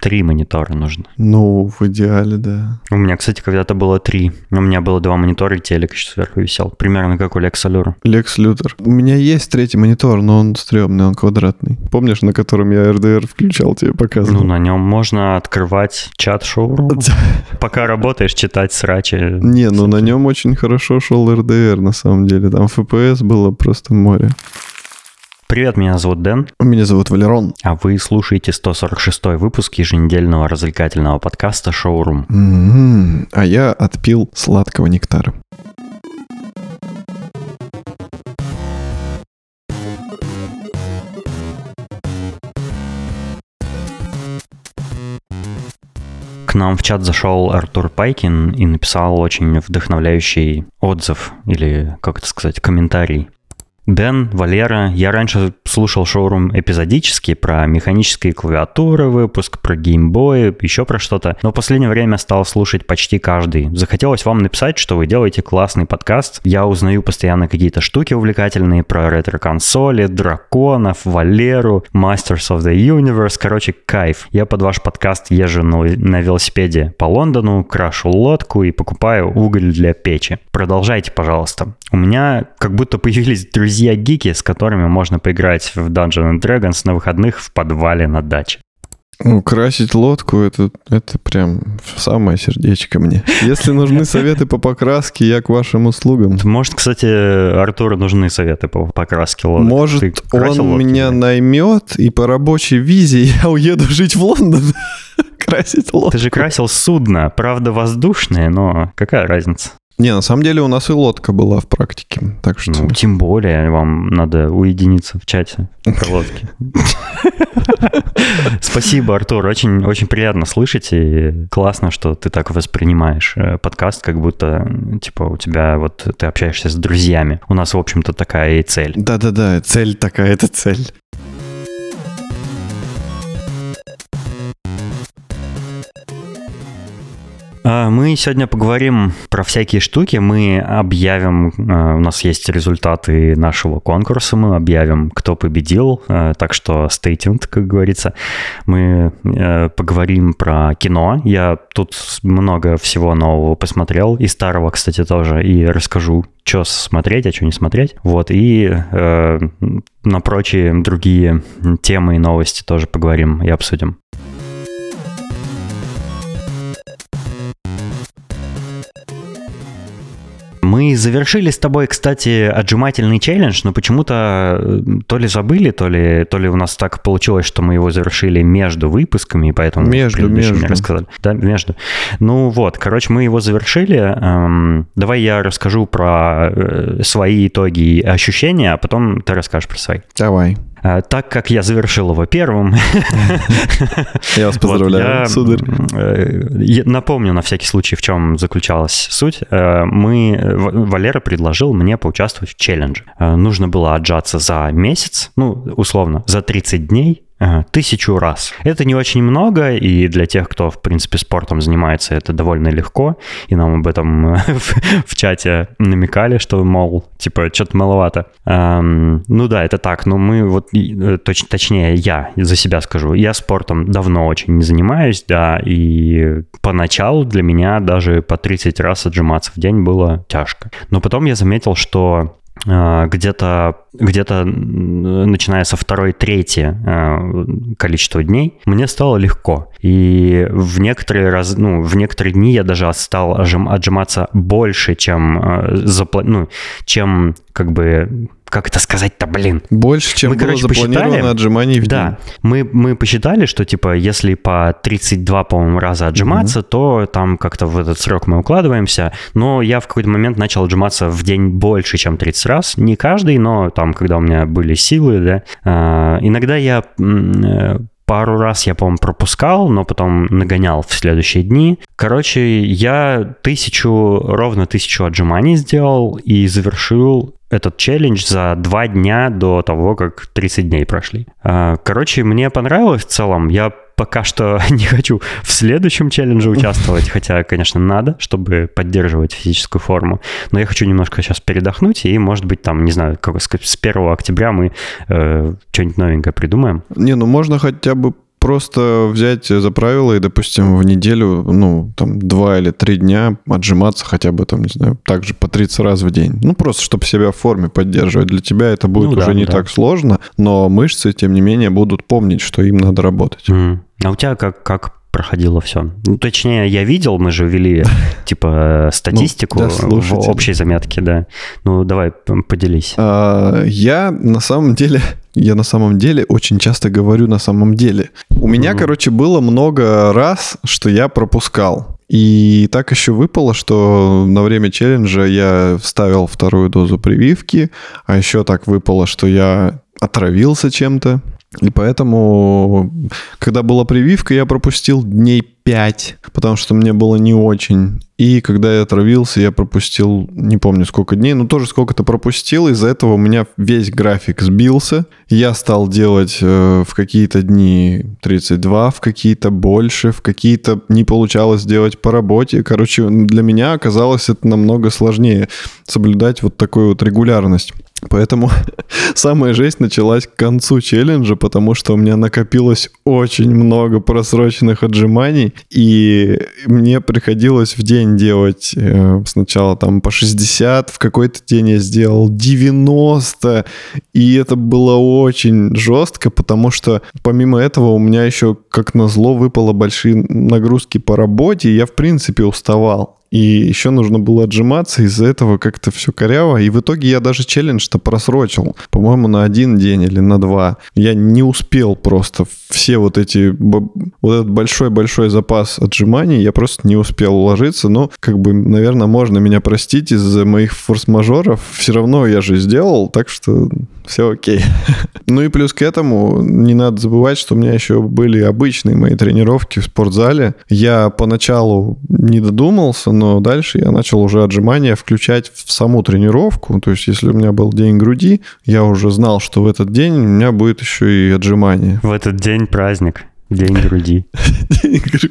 Три монитора нужно. Ну, в идеале, да. У меня, кстати, когда-то было три. У меня было два монитора, и телек еще сверху висел. Примерно как у Лекса Люра. Лекс Лютер. У меня есть третий монитор, но он стрёмный, он квадратный. Помнишь, на котором я RDR включал, тебе показывал? Ну, на нем можно открывать чат шоу. Пока работаешь, читать срачи. Не, ну на нем очень хорошо шел RDR, на самом деле. Там FPS было просто море. Привет, меня зовут Дэн. Меня зовут Валерон. А вы слушаете 146 выпуск еженедельного развлекательного подкаста «Шоурум». М-м, А я отпил сладкого нектара. К нам в чат зашел Артур Пайкин и написал очень вдохновляющий отзыв, или, как это сказать, комментарий. Дэн, Валера, я раньше слушал шоурум эпизодически про механические клавиатуры, выпуск про геймбои, еще про что-то, но в последнее время стал слушать почти каждый. Захотелось вам написать, что вы делаете классный подкаст. Я узнаю постоянно какие-то штуки увлекательные про ретро-консоли, драконов, Валеру, Masters of the Universe. Короче, кайф. Я под ваш подкаст езжу на, велосипеде по Лондону, крашу лодку и покупаю уголь для печи. Продолжайте, пожалуйста. У меня как будто появились друзья-гики, с которыми можно поиграть в Dungeons and Dragons на выходных в подвале на даче. Ну, красить лодку это, это прям самое сердечко мне. Если нужны советы по покраске, я к вашим услугам. Может, кстати, Артуру нужны советы по покраске лодок. Может, Ты он лодки, меня да? наймет, и по рабочей визе я уеду жить в Лондон красить лодку. Ты же красил судно, правда воздушное, но какая разница? Не, на самом деле у нас и лодка была в практике, так что... Ну, тем более вам надо уединиться в чате про лодки. Спасибо, Артур. Очень, очень приятно слышать. И классно, что ты так воспринимаешь э, подкаст, как будто, типа, у тебя вот ты общаешься с друзьями. У нас, в общем-то, такая и цель. Да-да-да, цель такая, это цель. Мы сегодня поговорим про всякие штуки. Мы объявим, э, у нас есть результаты нашего конкурса, мы объявим, кто победил. э, Так что stay tuned, как говорится. Мы э, поговорим про кино. Я тут много всего нового посмотрел. И старого, кстати, тоже. И расскажу, что смотреть, а что не смотреть. Вот. И э, на прочие другие темы и новости тоже поговорим и обсудим. Мы завершили с тобой, кстати, отжимательный челлендж, но почему-то э, то ли забыли, то ли, то ли у нас так получилось, что мы его завершили между выпусками, и поэтому Между, между. рассказали. Да, между. Ну вот, короче, мы его завершили. Эм, давай я расскажу про э, свои итоги и ощущения, а потом ты расскажешь про свои. Давай. Э, Так как я завершил его первым, Я вас поздравляю, сударь. э, напомню на всякий случай, в чем заключалась суть. Э, Мы, Валера предложил мне поучаствовать в челлендже. Э, Нужно было отжаться за месяц, ну, условно, за 30 дней, тысячу раз. Это не очень много, и для тех, кто, в принципе, спортом занимается, это довольно легко. И нам об этом э, в, чате намекали, что, мол, типа, что-то маловато. Эм, ну да, это так. Но мы вот, э, точ- точнее, я за себя скажу, я спортом давно очень не занимаюсь, да, и поначалу для меня даже по 30 раз отжиматься в день было тяжко. Но потом я заметил, что э, где-то где-то м, начиная со второй трети э, количества дней мне стало легко. И в некоторые раз ну в некоторые дни я даже стал отжим- отжиматься больше чем э, запла- ну чем как бы как это сказать-то блин Больше, чем Мы, было короче, запланировано посчитали. отжиманий в да, день. мы, мы посчитали, что типа если по 32, по-моему, раза отжиматься, то там как-то в этот срок мы укладываемся. Но я в какой-то момент начал отжиматься в день больше, чем 30 раз. Не каждый, но там, когда у меня были силы, да. А, иногда я э, Пару раз я, по-моему, пропускал, но потом нагонял в следующие дни. Короче, я тысячу, ровно тысячу отжиманий сделал и завершил этот челлендж за два дня до того, как 30 дней прошли. А, Короче, мне понравилось в целом. Я пока что не хочу в следующем челлендже участвовать, хотя, конечно, надо, чтобы поддерживать физическую форму. Но я хочу немножко сейчас передохнуть, и, может быть, там, не знаю, как сказать, с 1 октября мы э, что-нибудь новенькое придумаем. Не, ну можно хотя бы просто взять за правило и, допустим, в неделю, ну, там, два или три дня отжиматься хотя бы, там, не знаю, также по 30 раз в день. Ну, просто, чтобы себя в форме поддерживать. Для тебя это будет Ну уже да, не да. так сложно, но мышцы, тем не менее, будут помнить, что им надо работать. Мгм. А у тебя как, как проходило все? Ну, точнее, я видел, мы же вели, типа, э, статистику для в общей заметке, да. Ну, давай, поделись. А, Я на самом деле, я на самом деле очень часто говорю на самом деле. У меня, Мгм. короче, было много раз, что я пропускал. И так еще выпало, что на время челленджа я вставил вторую дозу прививки, а еще так выпало, что я отравился чем-то. И поэтому, когда была прививка, я пропустил дней 5, потому что мне было не очень. И когда я отравился, я пропустил, не помню сколько дней, но тоже сколько-то пропустил. Из-за этого у меня весь график сбился. Я стал делать э, в какие-то дни 32, в какие-то больше, в какие-то не получалось делать по работе. Короче, для меня оказалось это намного сложнее соблюдать вот такую вот регулярность. Поэтому самая жесть началась к концу челленджа, потому что у меня накопилось очень много просроченных отжиманий, и мне приходилось в день делать э, сначала там по 60, в какой-то день я сделал 90, и это было очень жестко, потому что помимо этого у меня еще, как назло, выпало большие нагрузки по работе, и я в принципе уставал. И еще нужно было отжиматься, из-за этого как-то все коряво. И в итоге я даже челлендж-то просрочил. По-моему, на один день или на два. Я не успел просто все вот эти... Вот этот большой-большой запас отжиманий, я просто не успел уложиться. Но, как бы, наверное, можно меня простить из-за моих форс-мажоров. Все равно я же сделал, так что все окей. Ну и плюс к этому не надо забывать, что у меня еще были обычные мои тренировки в спортзале. Я поначалу не додумался, но дальше я начал уже отжимания включать в саму тренировку. То есть если у меня был день груди, я уже знал, что в этот день у меня будет еще и отжимание. В этот день праздник, день груди. День груди.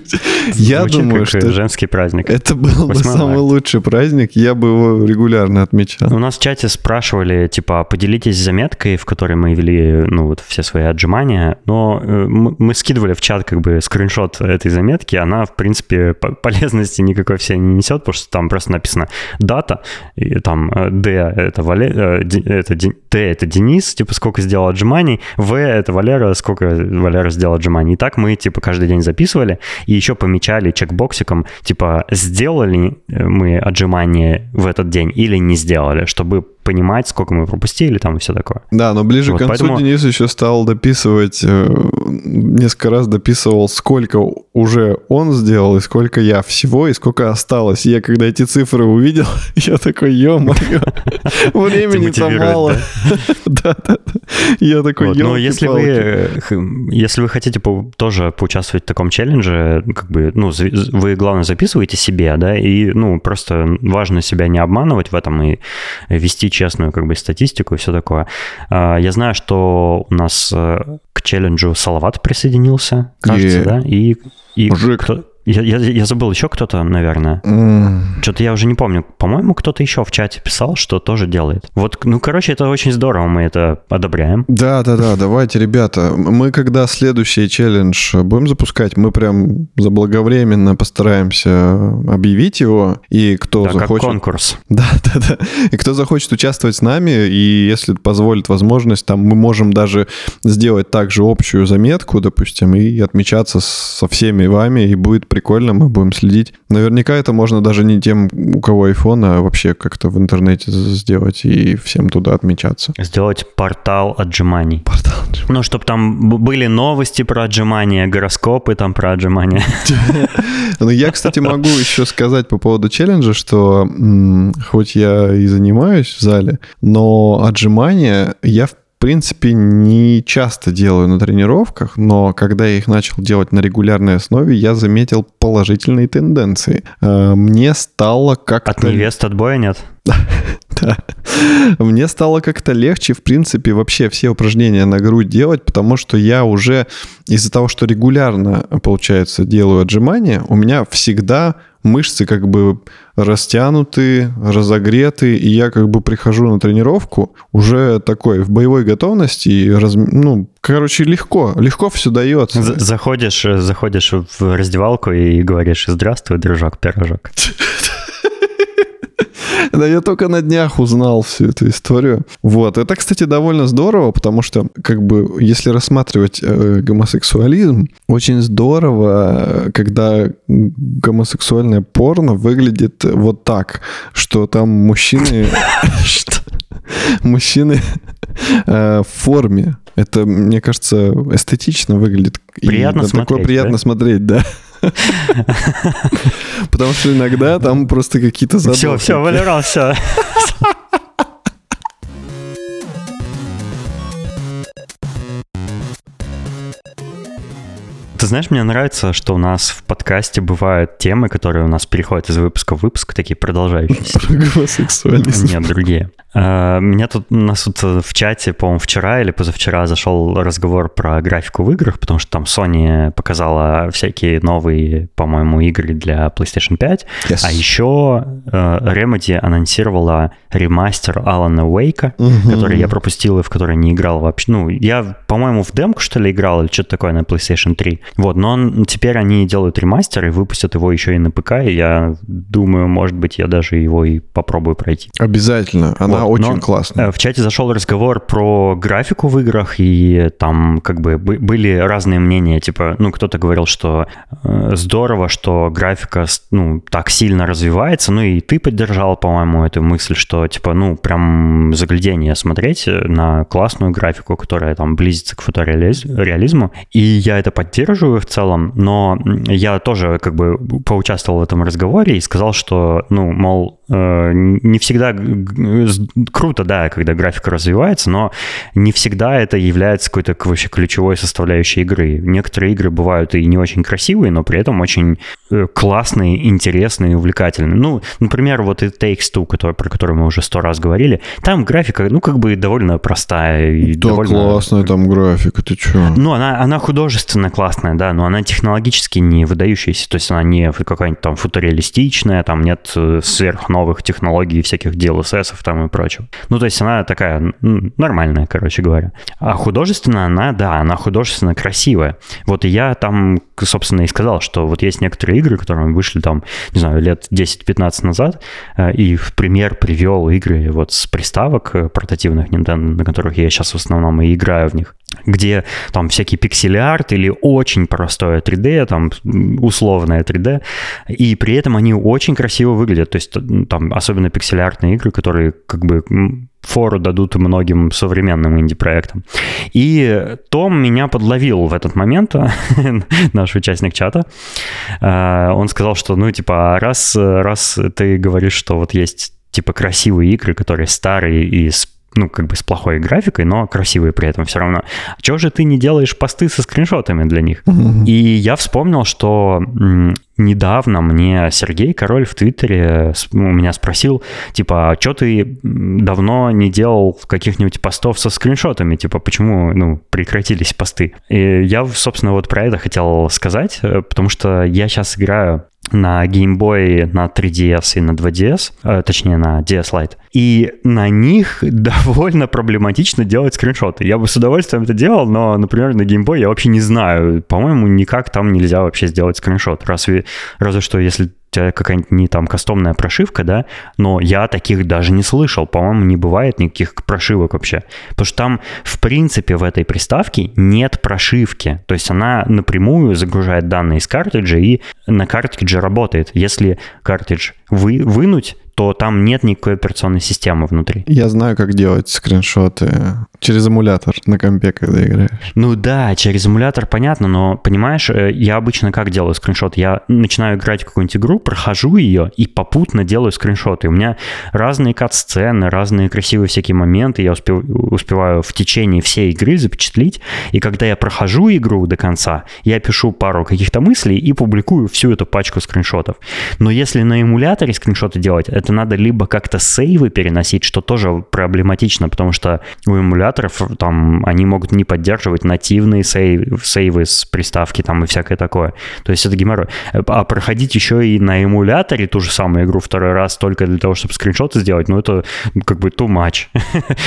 Я Звучит думаю, что женский праздник. это был бы 8 самый марта. лучший праздник, я бы его регулярно отмечал. У нас в чате спрашивали, типа, поделитесь заметкой, в которой мы вели, ну, вот все свои отжимания, но э, мы скидывали в чат, как бы, скриншот этой заметки, она, в принципе, по- полезности никакой все не несет, потому что там просто написано дата, и там э, Д — это, Вале... э, это Т — это Денис, типа, сколько сделал отжиманий, В — это Валера, сколько Валера сделал отжиманий. И так мы, типа, каждый день записывали, и еще помечали чекбоксиком, типа, сделали э, мы отжимания в этот день или не сделали, чтобы понимать, сколько мы пропустили там и все такое. Да, но ближе Вот, к концу поэтому- Денис еще стал дописывать, э, несколько раз дописывал, сколько уже он сделал и сколько я всего, и сколько осталось. И я когда эти цифры увидел, я такой, ё-моё, времени-то мало. Да-да-да. Я такой, Вот, Но если вы, если вы хотите тоже поучаствовать в таком челлендже, как бы, ну, вы, главное, записываете себе, да, и, ну, просто важно себя не обманывать в этом и вести честную, как бы, статистику и все такое. А, Я знаю, что у нас э, к челленджу Салават присоединился, кажется, Е. да, и, и Мужик. кто- я, я- я забыл еще кто-то, наверное. М, Что-то я уже не помню. По-моему, кто-то еще в чате писал, что тоже делает. Вот, ну, короче, это очень здорово, мы это одобряем. Да, да, да, давайте, ребята. Мы когда следующий челлендж будем запускать, мы прям заблаговременно постараемся объявить его. И кто Да, как захочет. конкурс. Да, да, да. И кто захочет участвовать с нами, и если позволит возможность, там мы можем даже сделать также общую заметку, допустим, и отмечаться со всеми вами, и будет прикольно, мы будем следить. Наверняка это можно даже не тем, у кого iPhone, а вообще как-то в интернете сделать и всем туда отмечаться. Сделать портал отжиманий. Портал. Ну, чтобы там были новости про отжимания, гороскопы там про отжимания. Ну, я, кстати, могу еще сказать по поводу челленджа, что хоть я и занимаюсь в зале, но отжимания я в принципе, не часто делаю на тренировках, но когда я их начал делать на регулярной основе, я заметил положительные тенденции. Э, Мне стало как-то... От невест отбоя нет? Да. Мне стало как-то легче, в принципе, вообще все упражнения на грудь делать, потому что я уже из-за того, что регулярно, получается, делаю отжимания, у меня всегда мышцы как бы растянуты, разогреты, и я как бы прихожу на тренировку уже такой в боевой готовности, и раз, ну, короче, легко, легко все дается. Заходишь, заходишь в раздевалку и говоришь «Здравствуй, дружок-пирожок». Да, я только на днях узнал всю эту историю. Вот. Это, кстати, довольно здорово, потому что, как бы, если рассматривать э, гомосексуализм, очень здорово, когда гомосексуальное порно выглядит вот так, что там мужчины... Мужчины э, в форме. Это, мне кажется, эстетично выглядит. Приятно смотреть. Такое приятно смотреть, да. Потому что иногда там просто какие-то задумки. Все, все, Валерал, все. Знаешь, мне нравится, что у нас в подкасте бывают темы, которые у нас переходят из выпуска в выпуск, такие продолжающиеся. Про гомосексуализм. Нет, другие. А, Меня тут, у нас тут в чате, по-моему, вчера или позавчера зашел разговор про графику в играх, потому что там Sony показала всякие новые, по-моему, игры для PlayStation 5. Yes. А еще э, Remedy анонсировала ремастер Алана Уэйка, Мгм. который я пропустил и в который не играл вообще. Ну, я, по-моему, в демку, что ли, играл или что-то такое на PlayStation 3. Вот, но он- теперь они делают ремастер и выпустят его еще и на ПК, и я думаю, может быть, я даже его и попробую пройти. Обязательно. Она Вот, очень но, классная. э, В чате зашел разговор про графику в играх, и там как бы бы- были разные мнения. Типа, ну, кто-то говорил, что э, здорово, что графика ну, так сильно развивается. Ну, и ты поддержал, по-моему, эту мысль, что, типа, ну, прям заглядение смотреть на классную графику, которая там близится к фотореализму. И я это поддерживаю в целом, но я тоже как бы поучаствовал в этом разговоре и сказал, что, ну, мол, э, не всегда круто, да, когда графика развивается, но не всегда это является какой-то вообще ключевой составляющей игры. Некоторые игры бывают и не очень красивые, но при этом очень э, классные, интересные увлекательные. Ну, например, вот и Takes Two, который, про который мы уже сто раз говорили, там графика, ну, как бы довольно простая и Да, довольно... классная там графика, ты чё? Ну, она, она художественно классная, да, но она технологически не выдающаяся. То есть она не какая-нибудь там футуреалистичная, там нет э, сверхновых технологий, всяких DLSS там и прочего. Ну, то есть она такая нормальная, короче говоря. А художественно она, да, она художественно красивая. Вот я там, собственно, и сказал, что вот есть некоторые игры, которые вышли там, не знаю, лет 10-15 назад, э, и в пример привел игры вот с приставок э, портативных Nintendo, на которых я сейчас в основном и играю в них, где там всякий пиксель-арт или очень простое 3D, там условное 3D, и при этом они очень красиво выглядят. То есть там особенно пиксель-артные игры, которые как бы фору дадут многим современным инди-проектам. И Том меня подловил в этот момент, наш участник чата. А, Он сказал, что, ну, типа, а раз, раз ты говоришь, что вот есть, типа, красивые игры, которые старые и с ну, как бы с плохой графикой, но красивые при этом все равно. Чего же ты не делаешь посты со скриншотами для них? И я вспомнил, что недавно мне Сергей Король в Твиттере с- у меня спросил, типа, а что ты давно не делал каких-нибудь постов со скриншотами? Типа, почему, ну, прекратились посты? И я, собственно, вот про это хотел сказать, э, потому что я сейчас играю на Game Boy, на 3DS и на 2DS, э, точнее на DS Lite. И на них довольно проблематично делать скриншоты. Я бы с удовольствием это делал, но, например, на Game Boy я вообще не знаю. По-моему, никак там нельзя вообще сделать скриншот. Разве, разве что, если тебя какая-нибудь не там кастомная прошивка, да, но я таких даже не слышал. По-моему, не бывает никаких прошивок вообще. Потому что там, в принципе, в этой приставке нет прошивки. То есть она напрямую загружает данные из картриджа и на картридже работает. Если картридж вы, вынуть, то там нет никакой операционной системы внутри. Я знаю, как делать скриншоты через эмулятор на компе, когда играешь. Ну да, через эмулятор понятно, но понимаешь, э, я обычно как делаю скриншот? Я начинаю играть в какую-нибудь игру, прохожу ее и попутно делаю скриншоты. У меня разные кат-сцены, разные красивые всякие моменты, я успев- успеваю в течение всей игры запечатлить. И когда я прохожу игру до конца, я пишу пару каких-то мыслей и публикую всю эту пачку скриншотов. Но если на эмуляторе скриншоты делать, это это надо либо как-то сейвы переносить, что тоже проблематично, потому что у эмуляторов там они могут не поддерживать нативные сейвы, сейвы с приставки там и всякое такое. То есть это геморрой. А проходить еще и на эмуляторе ту же самую игру второй раз только для того, чтобы скриншоты сделать, ну это как бы too much.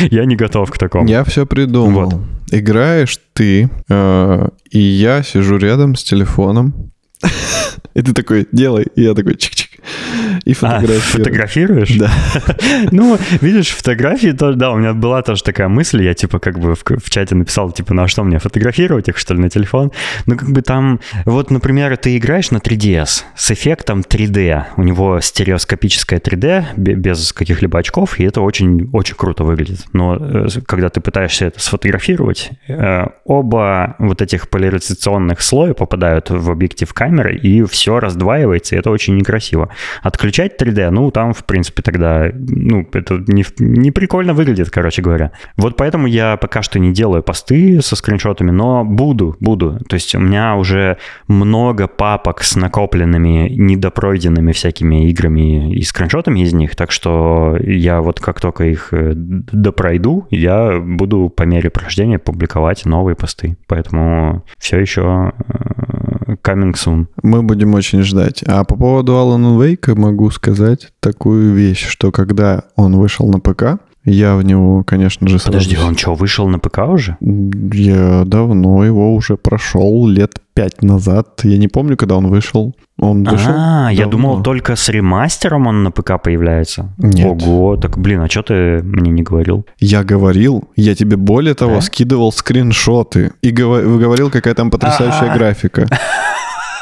я не готов к такому. Я все придумал. Вот. Играешь ты, э, и я сижу рядом с телефоном, и ты такой, делай. И я такой, чик-чик. И фотографирую. А, фотографируешь? Да. ну, видишь, фотографии тоже, да, у меня была тоже такая мысль, я типа как бы в, в чате написал, типа, ну а что мне, фотографировать их, что ли, на телефон? Ну, как бы там, вот, например, ты играешь на 3DS с эффектом 3D, у него стереоскопическое 3D без каких-либо очков, и это очень, очень круто выглядит. Но э, когда ты пытаешься это сфотографировать, э, оба вот этих поляризационных слоя попадают в объектив камеры, и все раздваивается, и это очень некрасиво. Отключать 3D, ну, там, в принципе, тогда, ну, это не, не прикольно выглядит, короче говоря. Вот поэтому я пока что не делаю посты со скриншотами, но буду, буду. То есть у меня уже много папок с накопленными, недопройденными всякими играми и скриншотами из них, так что я вот как только их э, допройду, я буду по мере прохождения публиковать новые посты. Поэтому все еще э, coming soon. Мы будем очень ждать. А по поводу Alan Wake могу сказать такую вещь, что когда он вышел на ПК, я в него, конечно же, сразу... Подожди, он что, вышел на ПК уже? Я давно его уже прошел, лет пять назад. Я не помню, когда он вышел. Он вышел А, я думал, только с ремастером он на ПК появляется. Нет. Ого, так, блин, а что ты мне не говорил? Я говорил, я тебе более того да? скидывал скриншоты и говорил, какая там потрясающая А-а-а. графика.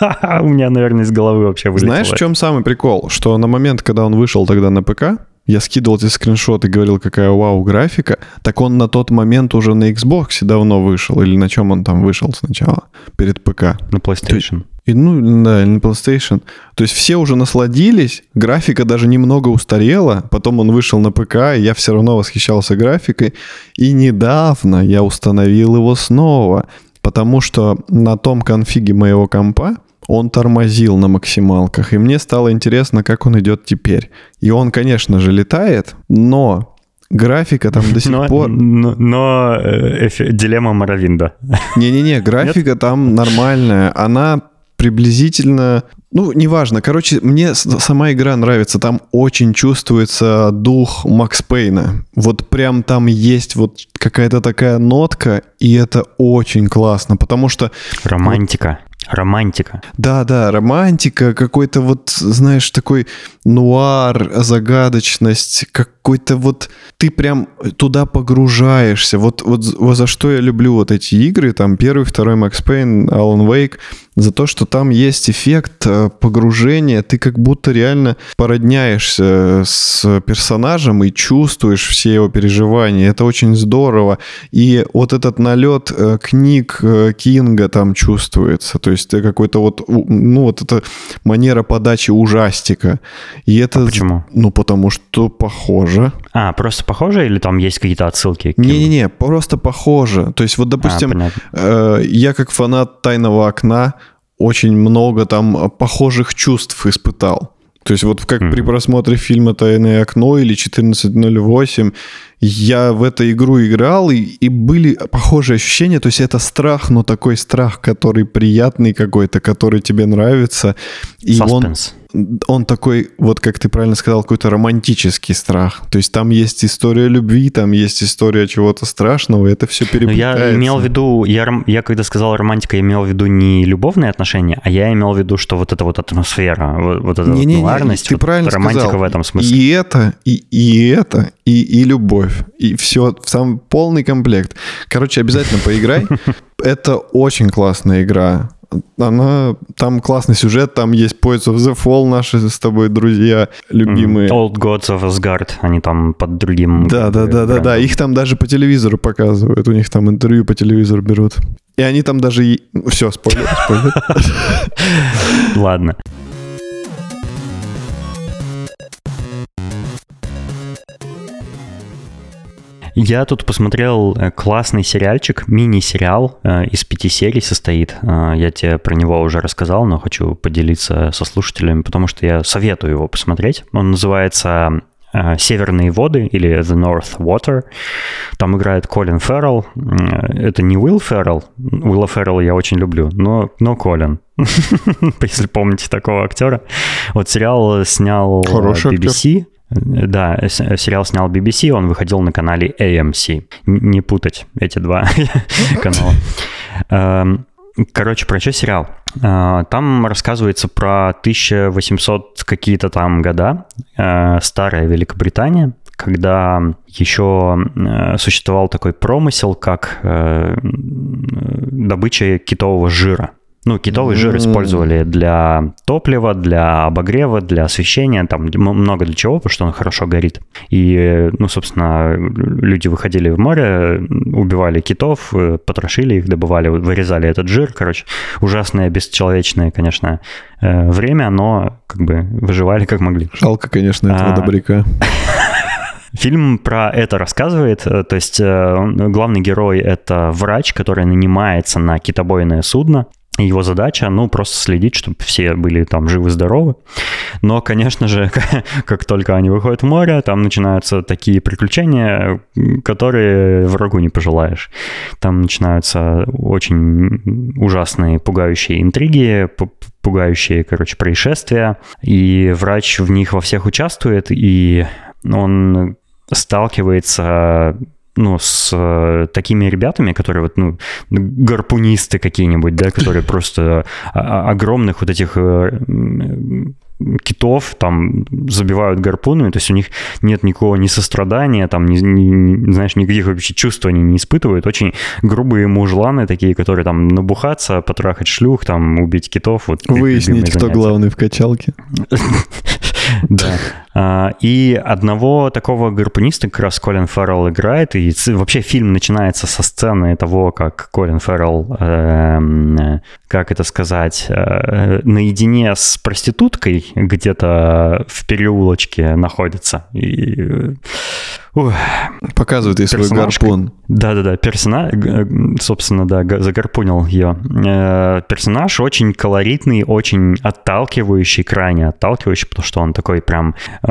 У меня, наверное, из головы вообще вылетело. Знаешь, в чем самый прикол? Что на момент, когда он вышел тогда на ПК, я скидывал эти скриншоты и говорил, какая вау графика, так он на тот момент уже на Xbox давно вышел, или на чем он там вышел сначала, перед ПК. На PlayStation. И, ну, да, на PlayStation. То есть все уже насладились, графика даже немного устарела, потом он вышел на ПК, и я все равно восхищался графикой. И недавно я установил его снова, потому что на том конфиге моего компа он тормозил на максималках, и мне стало интересно, как он идет теперь. И он, конечно же, летает, но графика там до сих но, пор... Но, но э, дилемма Моровинда. Не-не-не, графика Нет? там нормальная. Она приблизительно... Ну, неважно. Короче, мне сама игра нравится. Там очень чувствуется дух Макс Пейна. Вот прям там есть вот какая-то такая нотка, и это очень классно, потому что... Романтика. Романтика. Да, да, романтика, какой-то вот, знаешь, такой нуар, загадочность, какой-то вот ты прям туда погружаешься. Вот, вот, вот за что я люблю вот эти игры, там первый, второй Max Payne, Alan Wake, за то, что там есть эффект э, погружения, ты как будто реально породняешься с персонажем и чувствуешь все его переживания. Это очень здорово. И вот этот налет э, книг э, Кинга там чувствуется. То есть какой-то вот, ну вот эта манера подачи ужастика. И это... А почему? Ну, потому что похоже. А, просто похоже или там есть какие-то отсылки? Не-не-не, просто похоже. То есть вот, допустим, а, э, я как фанат «Тайного окна» очень много там похожих чувств испытал. То есть вот как mm-hmm. при просмотре фильма «Тайное окно» или «1408» я в эту игру играл, и, и были похожие ощущения. То есть это страх, но такой страх, который приятный какой-то, который тебе нравится. И Suspense. он он такой, вот как ты правильно сказал, какой-то романтический страх. То есть там есть история любви, там есть история чего-то страшного, и это все переплетается. я имел в виду, я, я когда сказал романтика, я имел в виду не любовные отношения, а я имел в виду, что вот эта вот атмосфера, вот, вот эта не, не, нуарность, ты вот правильно романтика сказал. в этом смысле. И это, и, и это, и, и любовь, и все, в самый полный комплект. Короче, обязательно поиграй. Это очень классная игра она, там классный сюжет, там есть Poets of the Fall, наши с тобой друзья любимые. Old Gods of Asgard, они там под другим... Да, да, да, да, да, их там даже по телевизору показывают, у них там интервью по телевизору берут. И они там даже... Все, спойлер, спойлер. Ладно. Я тут посмотрел э, классный сериальчик, мини-сериал э, из пяти серий состоит. Э, я тебе про него уже рассказал, но хочу поделиться со слушателями, потому что я советую его посмотреть. Он называется «Северные воды» или «The North Water». Там играет Колин Феррелл. Это не Уилл Феррелл. Уилла Феррелла я очень люблю, но, но Колин. Если помните такого актера. Вот сериал снял Хороший актер. Да, сериал снял BBC, он выходил на канале AMC. Не путать эти два канала. Эм, Короче, про что сериал? Э, Там рассказывается про 1800 какие-то там года, э, старая Великобритания, когда еще э, существовал такой промысел, как добыча китового жира. Ну, китовый жир использовали для топлива, для обогрева, для освещения, там много для чего, потому что он хорошо горит. И, ну, собственно, люди выходили в море, убивали китов, э, потрошили их, добывали, вырезали этот жир. Короче, ужасное, бесчеловечное, конечно, э, время, но как бы выживали как могли. Жалко, конечно, этого А. добряка. Фильм про это рассказывает. э, То есть главный герой — это врач, который нанимается на китобойное судно. Его задача, ну, просто следить, чтобы все были там живы-здоровы. Но, конечно же, как только они выходят в море, там начинаются такие приключения, которые врагу не пожелаешь. Там начинаются очень ужасные, пугающие интриги, пугающие, короче, происшествия. И врач в них во всех участвует, и он сталкивается ну, с э, такими ребятами, которые вот, ну, гарпунисты какие-нибудь, да, которые просто огромных вот этих э, китов там забивают гарпунами, то есть у них нет никакого ни сострадания, там, ни, ни- знаешь, никаких вообще чувств они не испытывают. Очень грубые мужланы такие, которые там набухаться, потрахать шлюх, там, убить китов. Вот, Выяснить, кто главный в качалке. Да. А, И одного такого гарпуниста как раз Колин Феррелл играет, и вообще фильм начинается со сцены того, как Колин Феррелл, э, как это сказать, э, наедине с проституткой где-то в переулочке находится. И, э, ух, Показывает ей свой гарпун. да-да-да, персонаж, собственно, да, га- загарпунил ее. Э, Персонаж очень колоритный, очень отталкивающий, крайне отталкивающий, потому что он такой прям эм,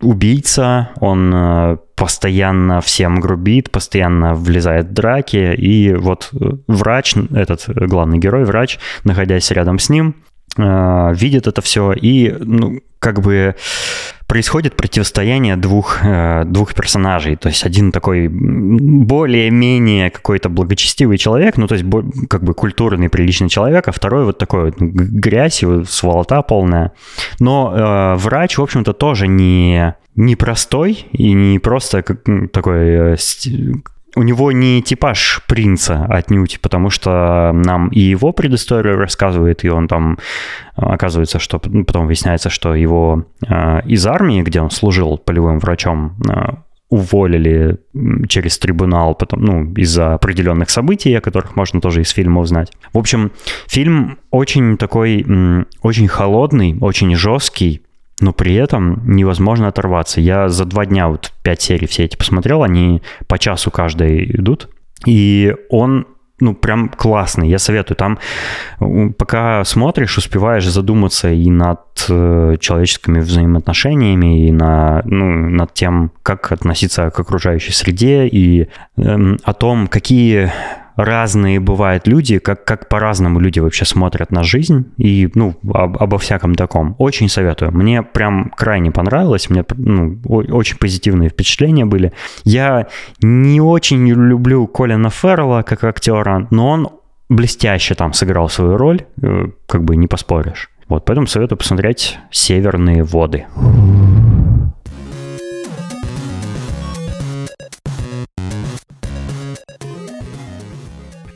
убийца, он э, постоянно всем грубит, постоянно влезает в драки, и вот э, врач, этот главный герой, врач, находясь рядом с ним, э, видит это все и, ну, как бы происходит противостояние двух, э, двух персонажей. То есть один такой более-менее какой-то благочестивый человек, ну, то есть как бы культурный, приличный человек, а второй вот такой вот грязь, вот сволота полная. Но э, врач, в общем-то, тоже не, не простой и не просто такой... у него не типаж принца отнюдь, потому что нам и его предысторию рассказывает, и он там э, оказывается, что потом выясняется, что его э, из армии, где он служил полевым врачом, э, уволили через трибунал потом, ну, из-за определенных событий, о которых можно тоже из фильма узнать. В общем, фильм очень такой, очень холодный, очень жесткий, но при этом невозможно оторваться. Я за два дня вот пять серий все эти посмотрел, они по часу каждой идут, и он ну, прям классный, я советую. Там, пока смотришь, успеваешь задуматься и над э, человеческими взаимоотношениями, и на, ну, над тем, как относиться к окружающей среде, и эм, о том, какие разные бывают люди, как, как по-разному люди вообще смотрят на жизнь и, ну, об- обо всяком таком. Очень советую. Мне прям крайне понравилось, мне ну, очень позитивные впечатления были. Я не очень люблю Колина Феррелла как актера, но он блестяще там сыграл свою роль, э, как бы не поспоришь. Вот, поэтому советую посмотреть «Северные воды».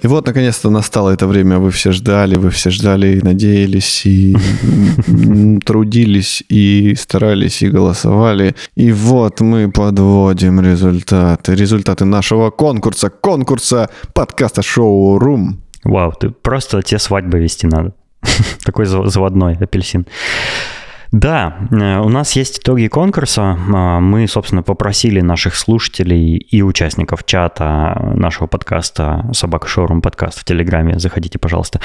И вот, наконец-то, настало это время. Вы все ждали, вы все ждали и надеялись, и трудились, и старались, и голосовали. И вот мы подводим результаты. Результаты нашего конкурса. Конкурса подкаста «Шоу Рум». Вау, ты просто тебе свадьбы вести надо. Такой зав- заводной апельсин. Да, э, у нас есть итоги конкурса. А, мы, собственно, попросили наших слушателей и участников чата нашего подкаста «Собака Шоурум подкаст» в Телеграме, заходите, пожалуйста,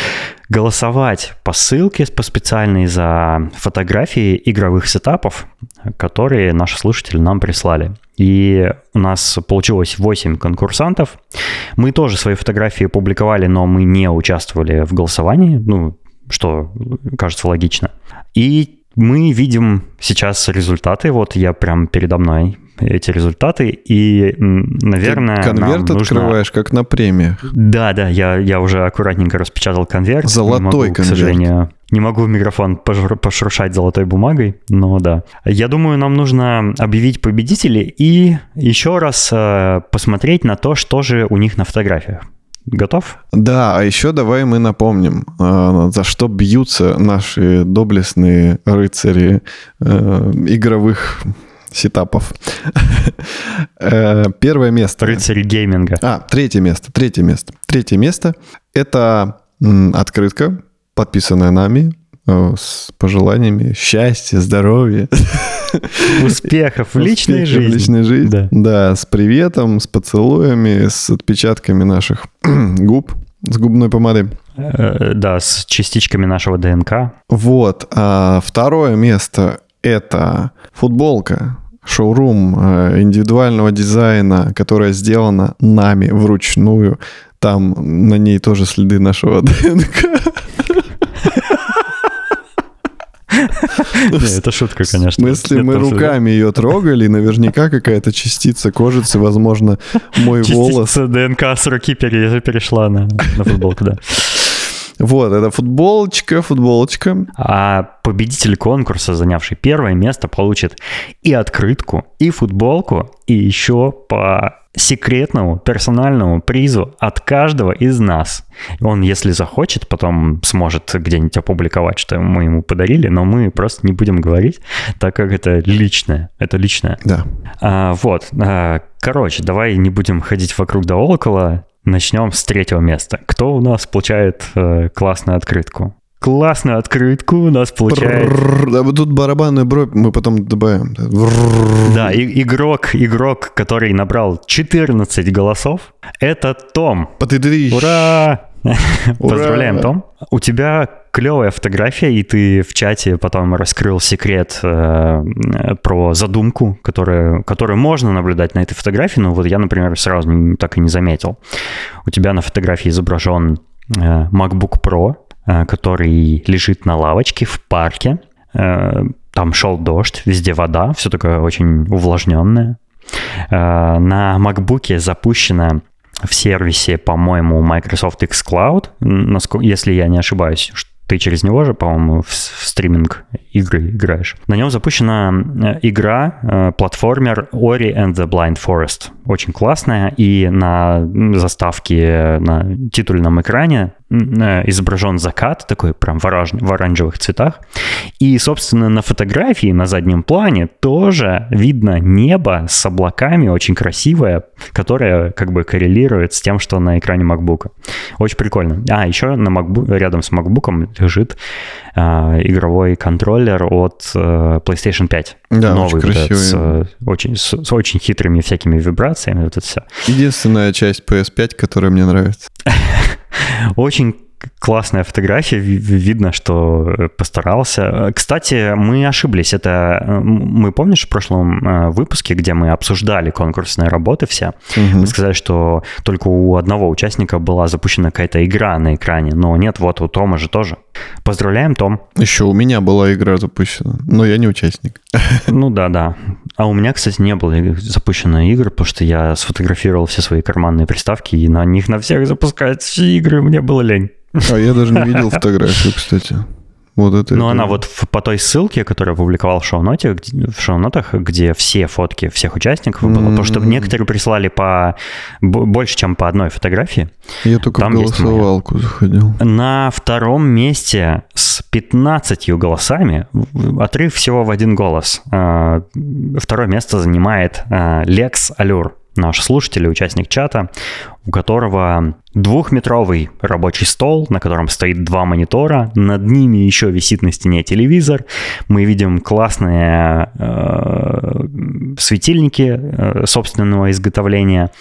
голосовать по ссылке по специальной за фотографии игровых сетапов, которые наши слушатели нам прислали. И у нас получилось 8 конкурсантов. Мы тоже свои фотографии публиковали, но мы не участвовали в голосовании, ну, что кажется логично. И мы видим сейчас результаты, вот я прям передо мной эти результаты, и, наверное, Ты конверт нам нужно... открываешь, как на премиях. Да, да, я, я уже аккуратненько распечатал конверт. Золотой могу, конверт. К сожалению, не могу в микрофон пошуршать золотой бумагой, но да. Я думаю, нам нужно объявить победителей и еще раз э, посмотреть на то, что же у них на фотографиях. Готов? Да, а еще давай мы напомним, а, за что бьются наши доблестные рыцари э, игровых сетапов. Э, первое место. Рыцари гейминга. А, третье место, третье место. Третье место — это открытка, подписанная нами, э, с пожеланиями счастья, здоровья. Успехов в личной жизни. В личной жизни. Да. да, с приветом, с поцелуями, с отпечатками наших губ, с губной помадой. Э, да, с частичками нашего ДНК. Вот. А второе место — это футболка шоурум э, индивидуального дизайна, которая сделана нами вручную. Там на ней тоже следы нашего ДНК. Это шутка, конечно. В смысле, мы руками ее трогали, наверняка какая-то частица кожицы, возможно, мой волос. ДНК с руки перешла на футболку, да. Вот, это футболочка, футболочка. А победитель конкурса, занявший первое место, получит и открытку, и футболку, и еще по секретному персональному призу от каждого из нас. Он, если захочет, потом сможет где-нибудь опубликовать, что мы ему подарили, но мы просто не будем говорить, так как это личное. Это личное. Да. А, вот. А, короче, давай не будем ходить вокруг да около. Начнем с третьего места. Кто у нас получает э, классную открытку? Классную открытку у нас получает... Да, тут барабанную бровь мы потом добавим. Да, и, игрок, игрок, который набрал 14 голосов, это Том. Ура! Поздравляем, Том. У тебя клевая фотография, и ты в чате потом раскрыл секрет э, про задумку, которая, которую можно наблюдать на этой фотографии, но вот я, например, сразу так и не заметил. У тебя на фотографии изображен э, MacBook Pro, который лежит на лавочке в парке. Э, там шел дождь, везде вода, все такое очень увлажненное. Э, на MacBook запущена в сервисе, по-моему, Microsoft xCloud, если я не ошибаюсь, ты через него же, по-моему, в, стриминг игры играешь. На нем запущена э, игра, э, платформер Ori and the Blind Forest. Очень классная, и на заставке на титульном экране Э, изображен закат, такой прям в, ораж... в оранжевых цветах. И, собственно, на фотографии на заднем плане тоже видно небо с облаками, очень красивое, которое как бы коррелирует с тем, что на экране MacBook. Очень прикольно. А, еще на MacBook, рядом с MacBook лежит э, игровой контроллер от э, PlayStation 5. Да, Новый, очень красивый. С, э, очень, с, с очень хитрыми всякими вибрациями. Вот это все. Единственная часть PS5, которая мне нравится. Очень классная фотография, видно, что э, постарался. Кстати, мы ошиблись. Это э, мы помнишь в прошлом э, выпуске, где мы обсуждали конкурсные работы все, угу. мы сказали, что только у одного участника была запущена какая-то игра на экране, но нет, вот у Тома же тоже. Поздравляем, Том. Еще у меня была игра запущена, но я не участник. Ну да, да. А у меня, кстати, не было запущено игр, потому что я сфотографировал все свои карманные приставки, и на них на всех запускать игры, мне было лень. А я даже не видел фотографию, кстати. Вот это. Ну, она вот в, по той ссылке, которую я публиковал в шоу-ноте, в шоу-нотах, где все фотки всех участников было, потому что некоторые прислали по больше, чем по одной фотографии. Я только Там в голосовалку заходил. На втором месте с 15 голосами, отрыв всего в один голос. А, второе место занимает а, Lex Allure. Наш слушатель и участник чата, у которого двухметровый рабочий стол, на котором стоит два монитора, над ними еще висит на стене телевизор. Мы видим классные э, светильники э, собственного изготовления.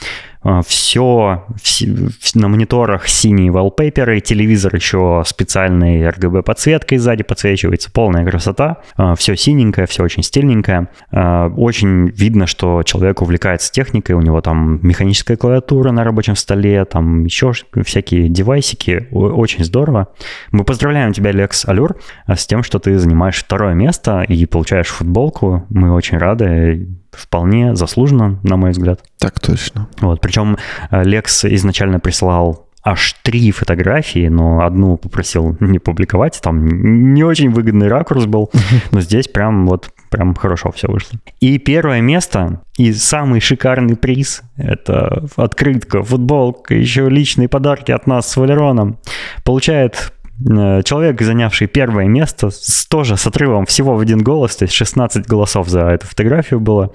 Все, э, все на мониторах синие wallpaper, телевизор еще специальной RGB подсветкой сзади подсвечивается, полная красота. Э, все синенькое, все очень стильненькое. Э, очень видно, что человек увлекается техникой, у него там механическая клавиатура на рабочем столе, там еще всякие девайсики. Очень здорово. Мы поздравляем тебя, Лекс Алюр, с тем, что ты занимаешь второе место и получаешь футболку. Мы очень рады вполне заслуженно, на мой взгляд. Так точно. Вот, причем э, Лекс изначально прислал аж три фотографии, но одну попросил не публиковать, там не очень выгодный ракурс был, но здесь прям вот прям хорошо все вышло. И первое место и самый шикарный приз – это открытка, футболка, еще личные подарки от нас с Валероном. Получает человек, занявший первое место, с, тоже с отрывом всего в один голос, то есть 16 голосов за эту фотографию было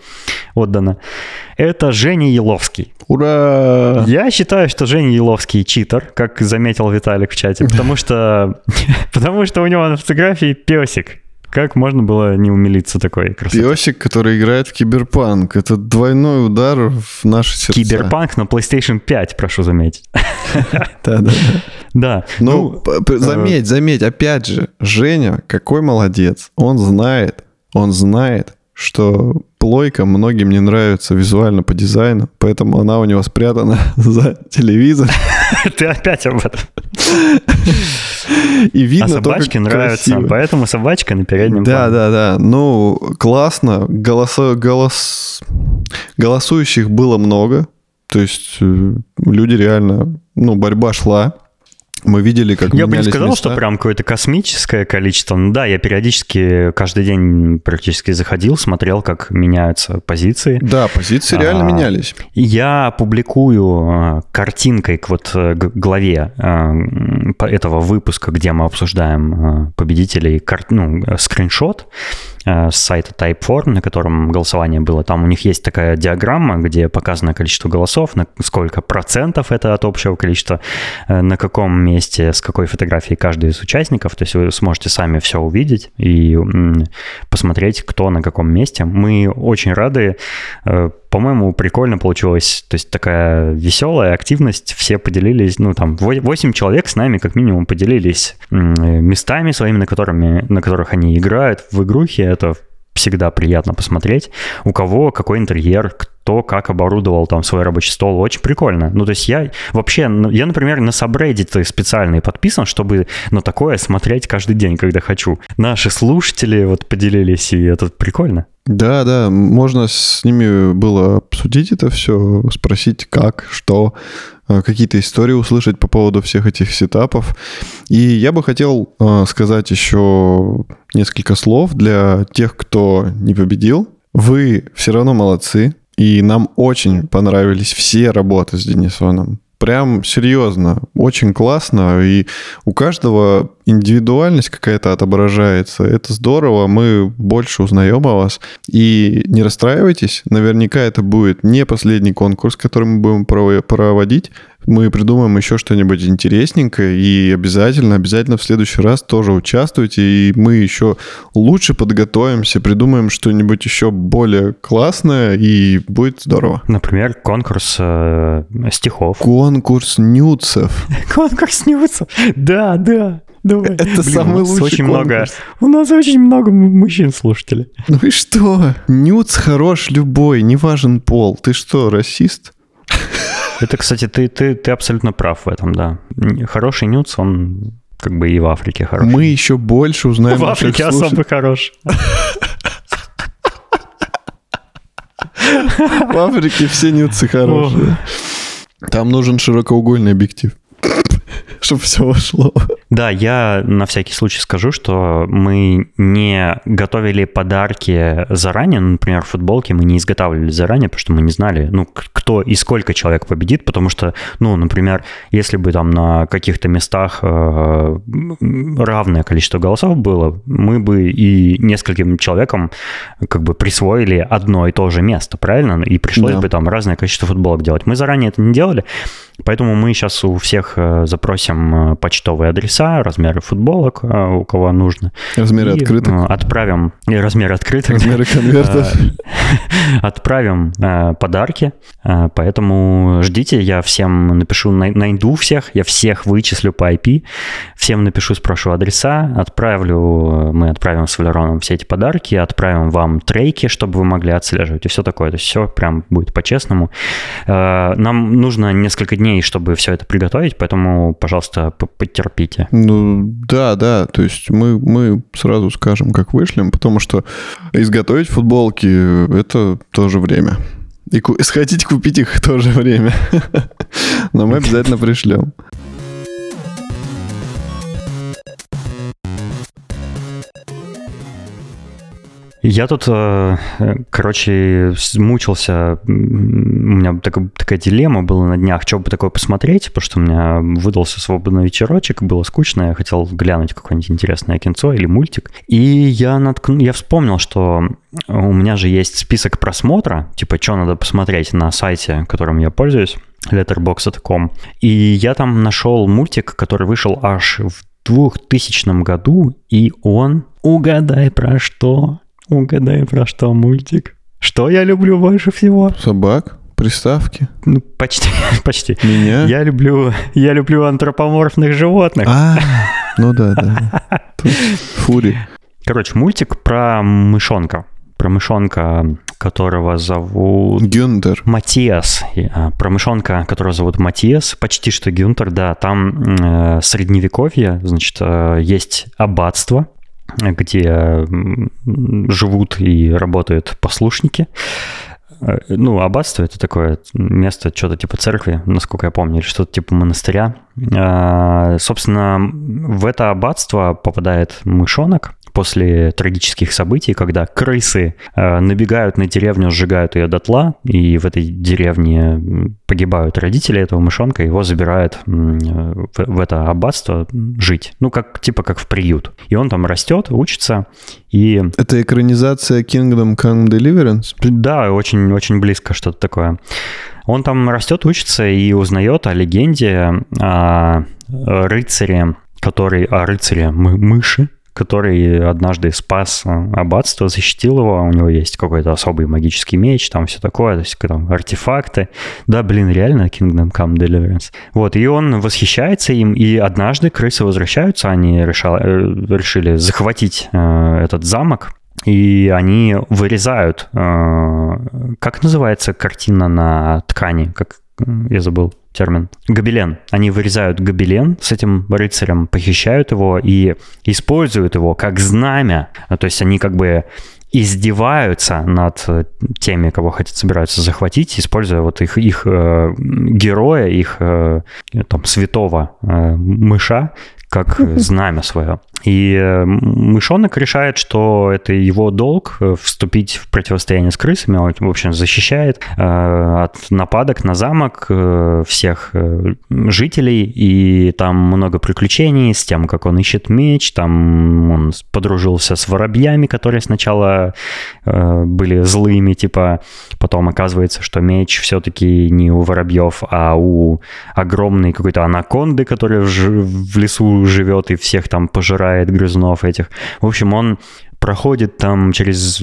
отдано. Это Женя Еловский. Ура! Я считаю, что Женя Еловский читер, как заметил Виталик в чате, потому что, потому что у него на фотографии песик. Как можно было не умилиться такой красотой? Песик, который играет в киберпанк. Это двойной удар в наши сердца. Киберпанк на PlayStation 5, прошу заметить. Да-да-да. Да. Ну, ну заметь, заметь, опять же, Женя, какой молодец. Он знает, он знает, что плойка многим не нравится визуально по дизайну, поэтому она у него спрятана за телевизор. Ты опять об этом. И видно а собачки нравятся, красиво. поэтому собачка на переднем Да, плане. да, да. Ну, классно. Голосо, голос... Голосующих было много. То есть э, люди реально... Ну, борьба шла. Мы видели, как Я бы не сказал, места. что прям какое-то космическое количество. Ну да, я периодически каждый день практически заходил, смотрел, как меняются позиции. Да, позиции реально а, менялись. Я публикую а, картинкой к вот э, главе а, этого выпуска, где мы обсуждаем а, победителей, ну, скриншот Э, с сайта Typeform, на котором голосование было. Там у них есть такая диаграмма, где показано количество голосов, на сколько процентов это от общего количества, э, на каком месте, с какой фотографией каждый из участников. То есть вы сможете сами все увидеть и посмотреть, кто на каком месте. Мы очень рады э, по-моему, прикольно получилось. То есть такая веселая активность. Все поделились, ну, там, 8 человек с нами как минимум поделились местами своими, на, которыми, на которых они играют в игрухе. Это всегда приятно посмотреть. У кого какой интерьер, кто как оборудовал там свой рабочий стол. Очень прикольно. Ну, то есть я вообще, ну, я, например, на Subreddit специально подписан, чтобы на такое смотреть каждый день, когда хочу. Наши слушатели вот поделились, и это прикольно. Да, да, можно с ними было обсудить это все, спросить как, что, какие-то истории услышать по поводу всех этих сетапов. И я бы хотел э, сказать еще несколько слов для тех, кто не победил. Вы все равно молодцы, и нам очень понравились все работы с Денисоном. Прям серьезно, очень классно, и у каждого индивидуальность какая-то отображается. Это здорово, мы больше узнаем о вас. И не расстраивайтесь, наверняка это будет не последний конкурс, который мы будем проводить мы придумаем еще что-нибудь интересненькое, и обязательно, обязательно в следующий раз тоже участвуйте, и мы еще лучше подготовимся, придумаем что-нибудь еще более классное, и будет здорово. Например, конкурс э, стихов. Конкурс нюцев. Конкурс нюцев, да, да. Давай. Это Блин, самый лучший очень конкурс. много. У нас очень много мужчин-слушателей. Ну и что? Нюц хорош любой, не важен пол. Ты что, расист? Это, кстати, ты, ты, ты абсолютно прав в этом, да. Хороший нюц, он как бы и в Африке хороший. Мы еще больше узнаем. В Африке особо хорош. В Африке все нюцы хорошие. Там нужен широкоугольный объектив, чтобы все вошло. Да, я на всякий случай скажу, что мы не готовили подарки заранее, ну, например, футболки мы не изготавливали заранее, потому что мы не знали, ну, кто и сколько человек победит, потому что, ну, например, если бы там на каких-то местах э, равное количество голосов было, мы бы и нескольким человекам как бы присвоили одно и то же место, правильно? И пришлось да. бы там разное количество футболок делать. Мы заранее это не делали, Поэтому мы сейчас у всех э, запросим э, почтовые адреса, размеры футболок, э, у кого нужно. Размеры и открытых. Отправим, и размеры открытых. Размеры конвертов. Отправим подарки, поэтому ждите, я всем напишу, найду всех, я всех вычислю по IP, всем напишу, спрошу адреса, отправлю, мы отправим с Валероном все эти подарки, отправим вам трейки, чтобы вы могли отслеживать и все такое. То есть все прям будет по-честному. Нам нужно несколько дней дней, чтобы все это приготовить, поэтому, пожалуйста, потерпите. Ну, да, да, то есть мы, мы сразу скажем, как вышлем, потому что изготовить футболки — это тоже время. И сходить купить их тоже время. Но мы обязательно пришлем. Я тут, э, короче, мучился. У меня такая, такая дилемма была на днях, что бы такое посмотреть, потому что у меня выдался свободный вечерочек, было скучно, я хотел глянуть какое-нибудь интересное кинцо или мультик. И я, наткну, я вспомнил, что у меня же есть список просмотра, типа, что надо посмотреть на сайте, которым я пользуюсь, letterbox.com. И я там нашел мультик, который вышел аж в 2000 году, и он, угадай про что, Угадай, про что мультик. Что я люблю больше всего? Собак? Приставки? Ну, почти, почти. Меня? Я люблю, я люблю антропоморфных животных. А, ну да, да. Фури. Короче, мультик про мышонка. Про мышонка, которого зовут... Гюнтер. Матиас. А, про мышонка, которого зовут Матиас. Почти что Гюнтер, да. Там э, средневековье, значит, э, есть аббатство, где живут и работают послушники. Э, ну, аббатство — это такое место, что-то типа церкви, насколько я помню, или что-то типа монастыря. А, собственно, в это аббатство попадает мышонок, после трагических событий, когда крысы э, набегают на деревню, сжигают ее дотла, и в этой деревне погибают родители этого мышонка, его забирают в, в это аббатство жить. Ну, как типа как в приют. И он там растет, учится, и... Это экранизация Kingdom Come Deliverance? Да, очень-очень близко что-то такое. Он там растет, учится и узнает о легенде о рыцаре, который... о рыцаре мыши, который однажды спас э, аббатство, защитил его, у него есть какой-то особый магический меч, там все такое, то есть там артефакты. Да, блин, реально Kingdom Come Deliverance. Вот, и он восхищается им, и однажды крысы возвращаются, они решали, э, решили захватить э, этот замок, и они вырезают, э, как называется картина на ткани, как я забыл термин. Гобелен. Они вырезают гобелен с этим рыцарем, похищают его и используют его как знамя. То есть они как бы издеваются над теми, кого хотят собираются захватить, используя вот их, их э, героя, их э, там святого э, мыша как знамя свое. И э, мышонок решает, что это его долг э, вступить в противостояние с крысами. Он, в общем, защищает э, от нападок на замок всех жителей. И там много приключений с тем, как он ищет меч. Там он подружился с воробьями, которые сначала были злыми, типа. Потом оказывается, что меч все-таки не у воробьев, а у огромной какой-то анаконды, которая в лесу живет и всех там пожирает убивает грызунов этих. В общем, он проходит там через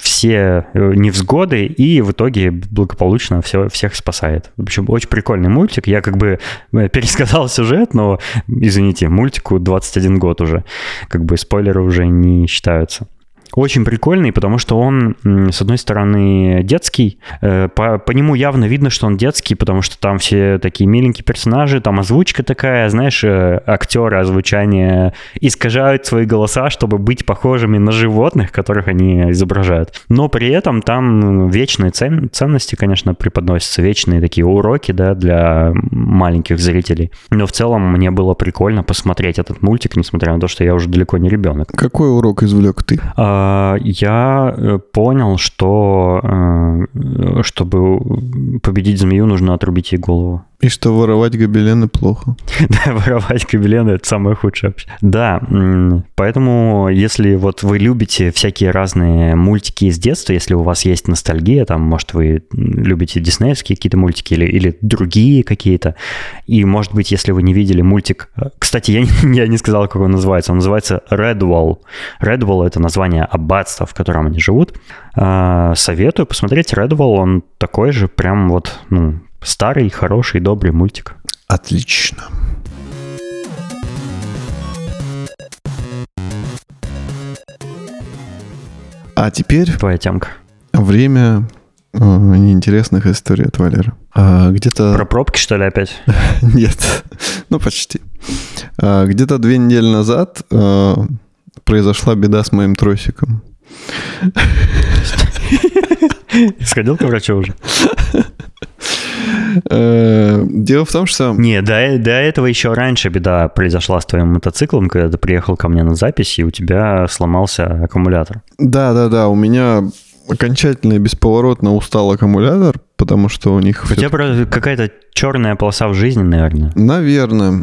все э, невзгоды и в итоге благополучно все, всех спасает. В общем, очень прикольный мультик. Я как бы э, пересказал сюжет, но, извините, мультику 21 год уже. Как бы спойлеры уже не считаются. Очень прикольный, потому что он, с одной стороны, детский. Э, по, по нему явно видно, что он детский, потому что там все такие миленькие персонажи, там озвучка такая, знаешь, э, актеры озвучания искажают свои голоса, чтобы быть похожими на животных, которых они изображают. Но при этом там вечные цен, ценности, конечно, преподносятся, вечные такие уроки, да, для маленьких зрителей. Но в целом мне было прикольно посмотреть этот мультик, несмотря на то, что я уже далеко не ребенок. Какой урок извлек ты? А, я э, понял, что э, чтобы победить змею, нужно отрубить ей голову. И что воровать гобелены плохо. Да, воровать гобелены это самое худшее вообще. Да, поэтому если вот вы любите всякие разные мультики из детства, если у вас есть ностальгия, там, может, вы любите диснеевские какие-то мультики или, или другие какие-то, и, может быть, если вы не видели мультик... Э, кстати, я, я не сказал, как он называется. Он называется Redwall. Redwall — это название аббатства, в котором они живут. А, советую посмотреть Redwall. Он такой же, прям вот, ну, Старый, хороший, добрый мультик. Отлично. А теперь... Твоя темка. Время э, неинтересных историй от Валера. А, где-то... Про пробки, что ли, опять? Нет, ну почти. А, где-то две недели назад а, произошла беда с моим тросиком. Сходил к врачу уже? Э, дело в том, что... Не, до, до этого еще раньше беда произошла с твоим мотоциклом, когда ты приехал ко мне на запись, и у тебя сломался аккумулятор. Да-да-да, у меня окончательно и бесповоротно устал аккумулятор, потому что у них... У тебя какая-то черная полоса в жизни, наверное. Наверное.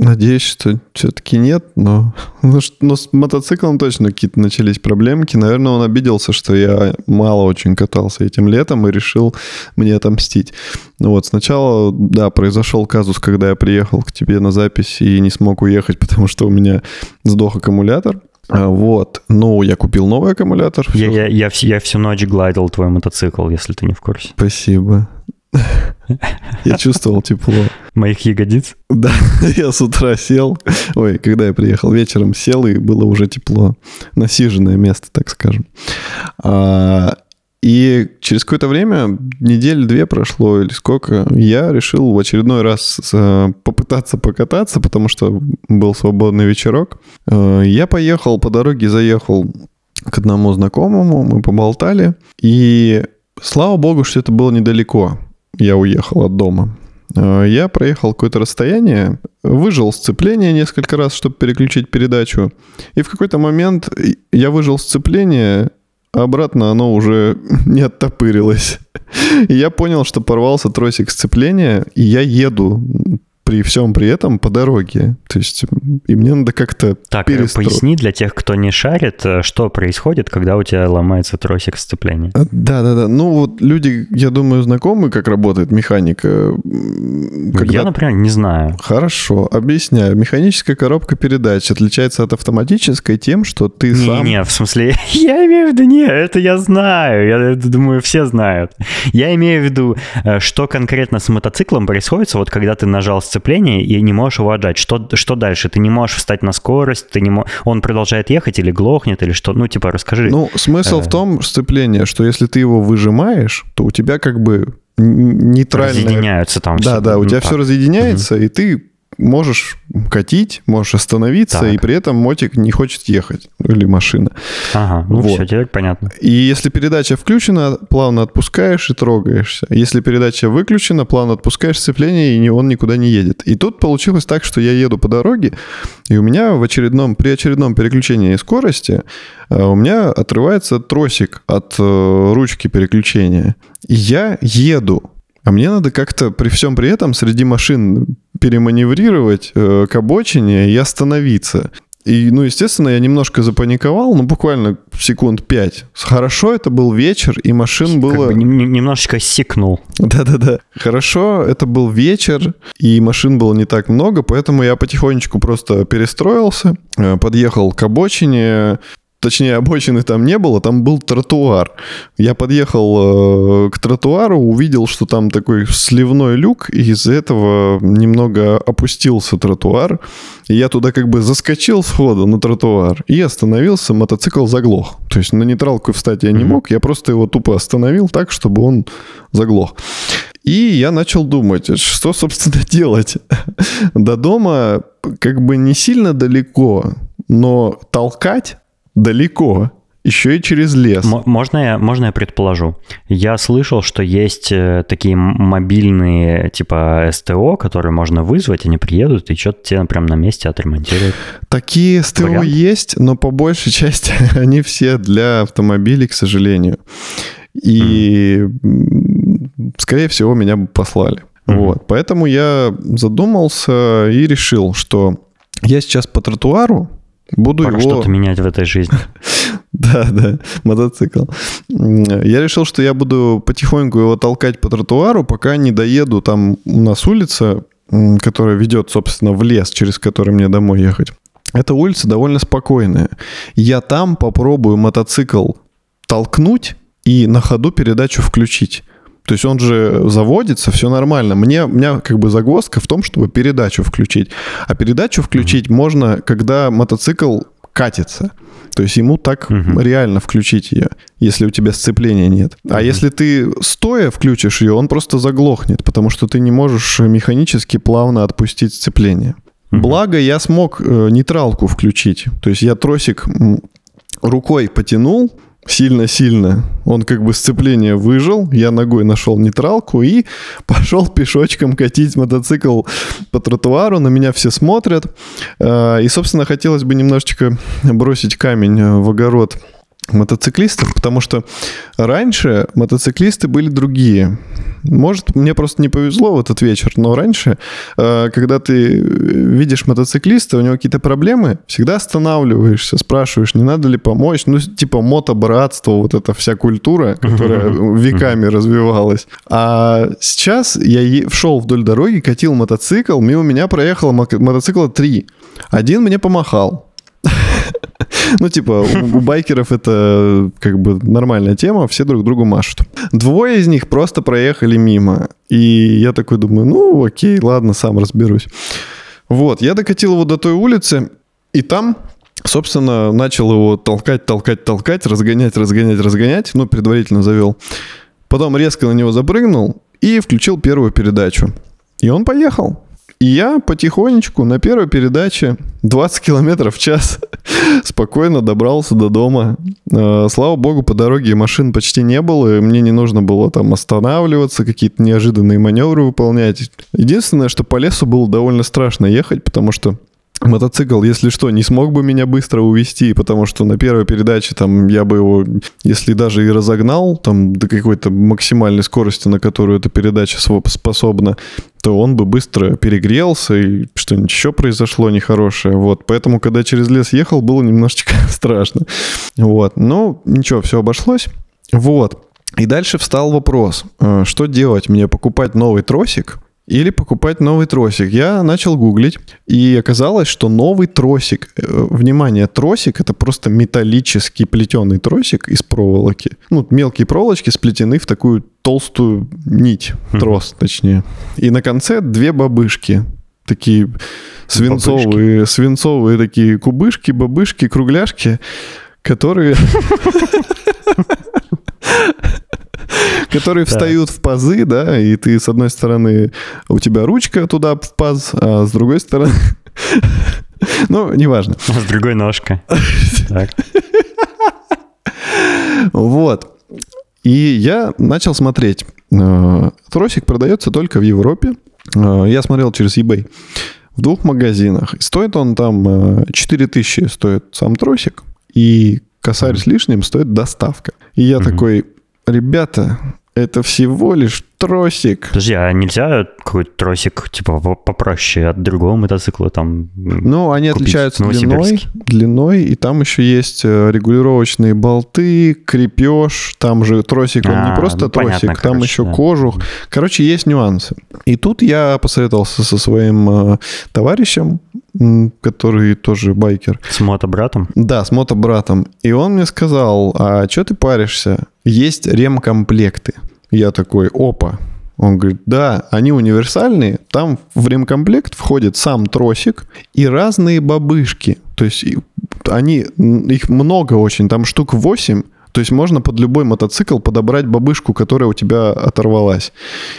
Надеюсь, что все-таки нет, но, но, но с мотоциклом точно какие-то начались проблемки. Наверное, он обиделся, что я мало очень катался этим летом и решил мне отомстить. Ну вот, сначала, да, произошел казус, когда я приехал к тебе на запись и не смог уехать, потому что у меня сдох аккумулятор. А, вот. Ну, я купил новый аккумулятор. Я, я, я, я всю ночь гладил твой мотоцикл, если ты не в курсе. Спасибо. Я чувствовал тепло. Моих ягодиц? Да, я с утра сел. Ой, когда я приехал вечером, сел, и было уже тепло. Насиженное место, так скажем. А, и через какое-то время, недели две прошло или сколько, я решил в очередной раз попытаться покататься, потому что был свободный вечерок. А, я поехал по дороге, заехал к одному знакомому, мы поболтали, и слава богу, что это было недалеко я уехал от дома. Э, я проехал какое-то расстояние, выжил сцепление несколько раз, чтобы переключить передачу. И в какой-то момент я выжил сцепление, а обратно оно уже не оттопырилось. И я понял, что порвался тросик сцепления, и я еду при всем при этом по дороге. То есть и мне надо как-то Так, э, перестро... поясни для тех, кто не шарит, э, что происходит, когда у тебя ломается тросик сцепления. Да-да-да. Ну вот люди, я думаю, знакомы, как работает механика. Когда... Я, например, не знаю. Хорошо, объясняю. Механическая коробка передач отличается от автоматической тем, что ты не, сам... Не, в смысле, я имею в виду, не, это я знаю. Я думаю, все знают. Я имею в виду, э, что конкретно с мотоциклом происходит, вот когда ты нажал сцепление, сцепление и не можешь его отжать. Что, что дальше? Ты не можешь встать на скорость, ты не мо... он продолжает ехать или глохнет, или что? Ну, типа, расскажи. Ну, смысл в э. том, сцепление, что если ты его выжимаешь, то у тебя как бы нейтрально... Разъединяются там. Да, все. да, у тебя так. все разъединяется, угу. и ты можешь катить, можешь остановиться, так. и при этом мотик не хочет ехать. Или машина. Ага, ну вот. все, теперь понятно. И если передача включена, плавно отпускаешь и трогаешься. Если передача выключена, плавно отпускаешь сцепление, и он никуда не едет. И тут получилось так, что я еду по дороге, и у меня в очередном, при очередном переключении скорости э, у меня отрывается тросик от э, ручки переключения. И я еду а мне надо как-то при всем при этом среди машин переманеврировать э, к обочине и остановиться. И, ну, естественно, я немножко запаниковал, ну, буквально секунд пять. Хорошо, это был вечер, и машин было... Как бы немножечко сикнул. Да-да-да. Хорошо, это был вечер, и машин было не так много, поэтому я потихонечку просто перестроился, э, подъехал к обочине, точнее, обочины там не было, там был тротуар. Я подъехал э, к тротуару, увидел, что там такой сливной люк, и из-за этого немного опустился тротуар. И я туда как бы заскочил сходу на тротуар и остановился, мотоцикл заглох. То есть на нейтралку встать я не мог, я просто его тупо остановил так, чтобы он заглох. И я начал думать, что, собственно, делать. До дома как бы не сильно далеко, но толкать далеко. Еще и через лес. Можно я, можно я предположу? Я слышал, что есть э, такие мобильные типа СТО, которые можно вызвать, они приедут и что-то тебе прям на месте отремонтируют. Такие СТО Вариант? есть, но по большей части они все для автомобилей, к сожалению. И, mm. скорее всего, меня бы послали. Mm-hmm. Вот. Поэтому я задумался и решил, что я сейчас по тротуару Буду Пора его... что-то менять в этой жизни. да, да, мотоцикл. Я решил, что я буду потихоньку его толкать по тротуару, пока не доеду. Там у нас улица, которая ведет, собственно, в лес, через который мне домой ехать. Эта улица довольно спокойная. Я там попробую мотоцикл толкнуть и на ходу передачу включить. То есть он же заводится, все нормально. Мне, у меня как бы загвоздка в том, чтобы передачу включить. А передачу включить mm-hmm. можно, когда мотоцикл катится. То есть ему так угу. реально включить ее, если у тебя сцепления нет. Угу. А если ты стоя включишь ее, он просто заглохнет, потому что ты не можешь механически плавно отпустить сцепление. Угу. Благо я смог э, нейтралку включить. То есть я тросик рукой потянул, сильно-сильно. Он как бы сцепление выжил, я ногой нашел нейтралку и пошел пешочком катить мотоцикл по тротуару. На меня все смотрят. А, и, собственно, хотелось бы немножечко бросить камень в огород мотоциклистов, потому что раньше мотоциклисты были другие. Может, мне просто не повезло в этот вечер, но раньше, э, когда ты видишь мотоциклиста, у него какие-то проблемы, всегда останавливаешься, спрашиваешь, не надо ли помочь. Ну, типа мотобратство, вот эта вся культура, которая веками развивалась. А сейчас я шел вдоль дороги, катил мотоцикл, мимо меня проехало мотоцикла три. Один мне помахал, ну, типа, у байкеров это как бы нормальная тема, все друг другу машут. Двое из них просто проехали мимо. И я такой думаю, ну, окей, ладно, сам разберусь. Вот, я докатил его до той улицы, и там собственно, начал его толкать, толкать, толкать, разгонять, разгонять, разгонять. Ну, предварительно завел. Потом резко на него запрыгнул и включил первую передачу. И он поехал. И я потихонечку на первой передаче 20 километров в час спокойно добрался до дома. Э, слава богу, по дороге машин почти не было, и мне не нужно было там останавливаться, какие-то неожиданные маневры выполнять. Единственное, что по лесу было довольно страшно ехать, потому что мотоцикл, если что, не смог бы меня быстро увести, потому что на первой передаче там я бы его, если даже и разогнал там до какой-то максимальной скорости, на которую эта передача способна, то он бы быстро перегрелся и что-нибудь еще произошло нехорошее. Вот, поэтому, когда через лес ехал, было немножечко страшно. Вот, но ничего, все обошлось. Вот. И дальше встал вопрос, э, что делать? Мне покупать новый тросик или покупать новый тросик. Я начал гуглить, и оказалось, что новый тросик, э, внимание, тросик это просто металлический плетеный тросик из проволоки. Ну, мелкие проволочки сплетены в такую толстую нить, трос точнее. И на конце две бабышки, такие свинцовые, бабышки. свинцовые такие кубышки, бабышки, кругляшки, которые которые встают в пазы, да, и ты с одной стороны, у тебя ручка туда в паз, а с другой стороны... Ну, неважно. С другой ножка. Вот. И я начал смотреть. Э, тросик продается только в Европе. Э, я смотрел через eBay. В двух магазинах. Стоит он там 4000 э, стоит сам тросик. И косарь с лишним стоит доставка. И я такой, ребята, Это всего лишь тросик. Подожди, а нельзя какой-то тросик, типа, попроще от другого мотоцикла там Ну, они отличаются длиной, длиной, и там еще есть э, регулировочные болты, крепеж, там же тросик, он а, не просто ну, тросик, понятно, там короче, еще да. кожух. Короче, есть нюансы. И тут я посоветовался со своим э, товарищем, который тоже байкер. С мотобратом? Да, с мотобратом. И он мне сказал, а что ты паришься? Есть ремкомплекты. Я такой, опа. Он говорит, да, они универсальные. Там в ремкомплект входит сам тросик и разные бабышки. То есть они, их много очень, там штук 8. То есть можно под любой мотоцикл подобрать бабышку, которая у тебя оторвалась.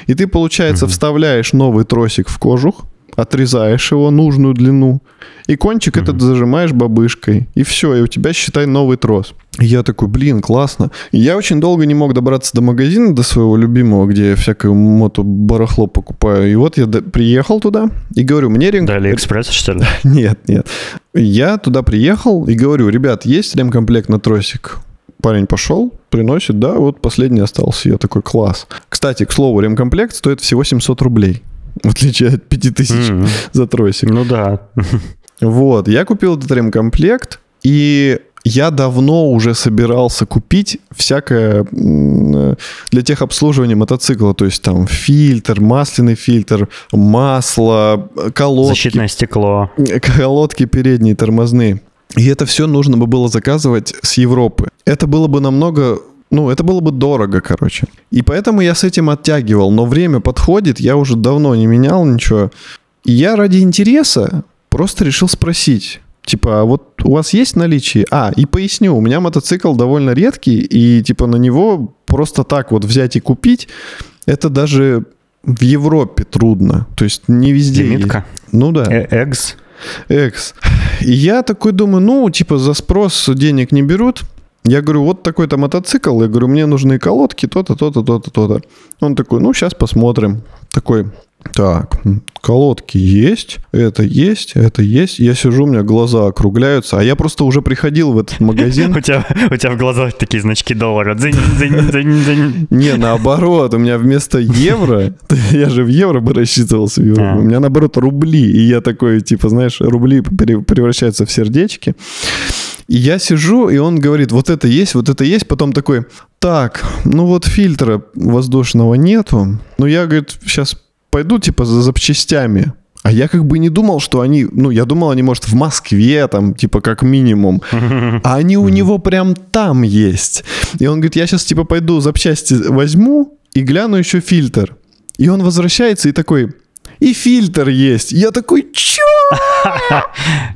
И ты, получается, угу. вставляешь новый тросик в кожух, отрезаешь его нужную длину, и кончик mm-hmm. этот зажимаешь бабышкой, и все, и у тебя, считай, новый трос. И я такой, блин, классно. И я очень долго не мог добраться до магазина, до своего любимого, где я всякое мото-барахло покупаю. И вот я приехал туда и говорю, мне рем... Да, Алиэкспресс, что ли? Нет, нет. Я туда приехал и говорю, ребят, есть ремкомплект на тросик? Парень пошел, приносит, да, вот последний остался. Я такой, класс. Кстати, к слову, ремкомплект стоит всего 700 рублей. В отличие от 5000 mm-hmm. за тросик. Ну да. Вот, я купил этот ремкомплект, и я давно уже собирался купить всякое для тех обслуживания мотоцикла, то есть там фильтр, масляный фильтр, масло, колодки. Защитное стекло. Колодки передние, тормозные. И это все нужно бы было заказывать с Европы. Это было бы намного ну, это было бы дорого, короче. И поэтому я с этим оттягивал. Но время подходит, я уже давно не менял ничего. И я ради интереса просто решил спросить. Типа, а вот у вас есть наличие? А, и поясню, у меня мотоцикл довольно редкий, и типа на него просто так вот взять и купить, это даже в Европе трудно. То есть не везде. Лимитка? Есть. Ну да. Э Экс? Экс. И я такой думаю, ну, типа, за спрос денег не берут. Я говорю, вот такой-то мотоцикл. Я говорю, мне нужны колодки, то-то, то-то, то-то, то-то. Он такой, ну, сейчас посмотрим. Такой, так, колодки есть, это есть, это есть. Я сижу, у меня глаза округляются, а я просто уже приходил в этот магазин. У тебя, у тебя в глазах такие значки доллара. Не, наоборот, у меня вместо евро, я же в евро бы рассчитывался, а. у меня наоборот рубли, и я такой, типа, знаешь, рубли превращаются в сердечки. И я сижу, и он говорит, вот это есть, вот это есть. Потом такой, так, ну вот фильтра воздушного нету. Ну я, говорит, сейчас пойду типа за запчастями. А я как бы не думал, что они, ну, я думал, они, может, в Москве, там, типа, как минимум. А они у него прям там есть. И он говорит, я сейчас, типа, пойду запчасти возьму и гляну еще фильтр. И он возвращается и такой, и фильтр есть. Я такой, чё?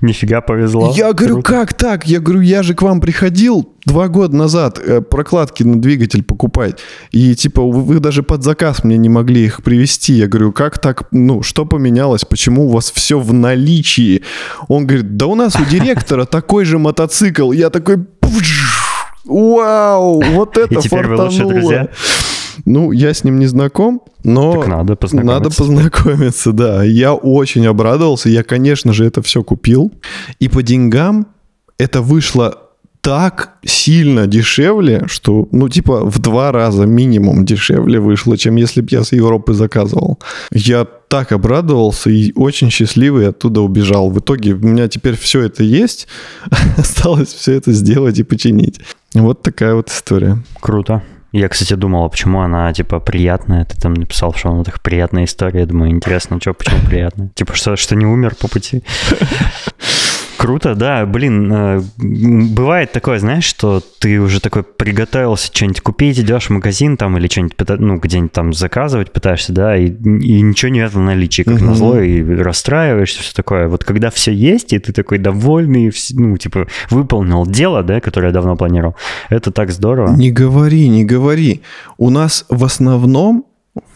Нифига повезло. Я говорю, как так? Я говорю, я же к вам приходил два года назад э, прокладки на двигатель покупать. И типа вы даже под заказ мне не могли их привезти. Я говорю, как так? Ну, что поменялось? Почему у вас все в наличии? Он говорит, да у нас у директора такой же мотоцикл. Я такой, вау, вот это фартануло. Ну, я с ним не знаком, но так надо познакомиться. Надо познакомиться, да. Я очень обрадовался. Я, конечно же, это все купил. И по деньгам это вышло так сильно дешевле, что, ну, типа, в два раза минимум дешевле вышло, чем если бы я с Европы заказывал. Я так обрадовался и очень счастливый оттуда убежал. В итоге у меня теперь все это есть, осталось все это сделать и починить. Вот такая вот история. Круто. Я, кстати, думал, а почему она, типа, приятная. Ты там написал, что она так приятная история. Я думаю, интересно, что, почему приятная? Типа, что, что не умер по пути? Круто, да, блин, э, бывает такое, знаешь, что ты уже такой приготовился что-нибудь купить, идешь в магазин там или что-нибудь, ну, где-нибудь там заказывать пытаешься, да, и, и ничего нет в наличии, как угу. назло, и расстраиваешься, все такое. Вот когда все есть, и ты такой довольный, ну, типа, выполнил дело, да, которое я давно планировал, это так здорово. Не говори, не говори. У нас в основном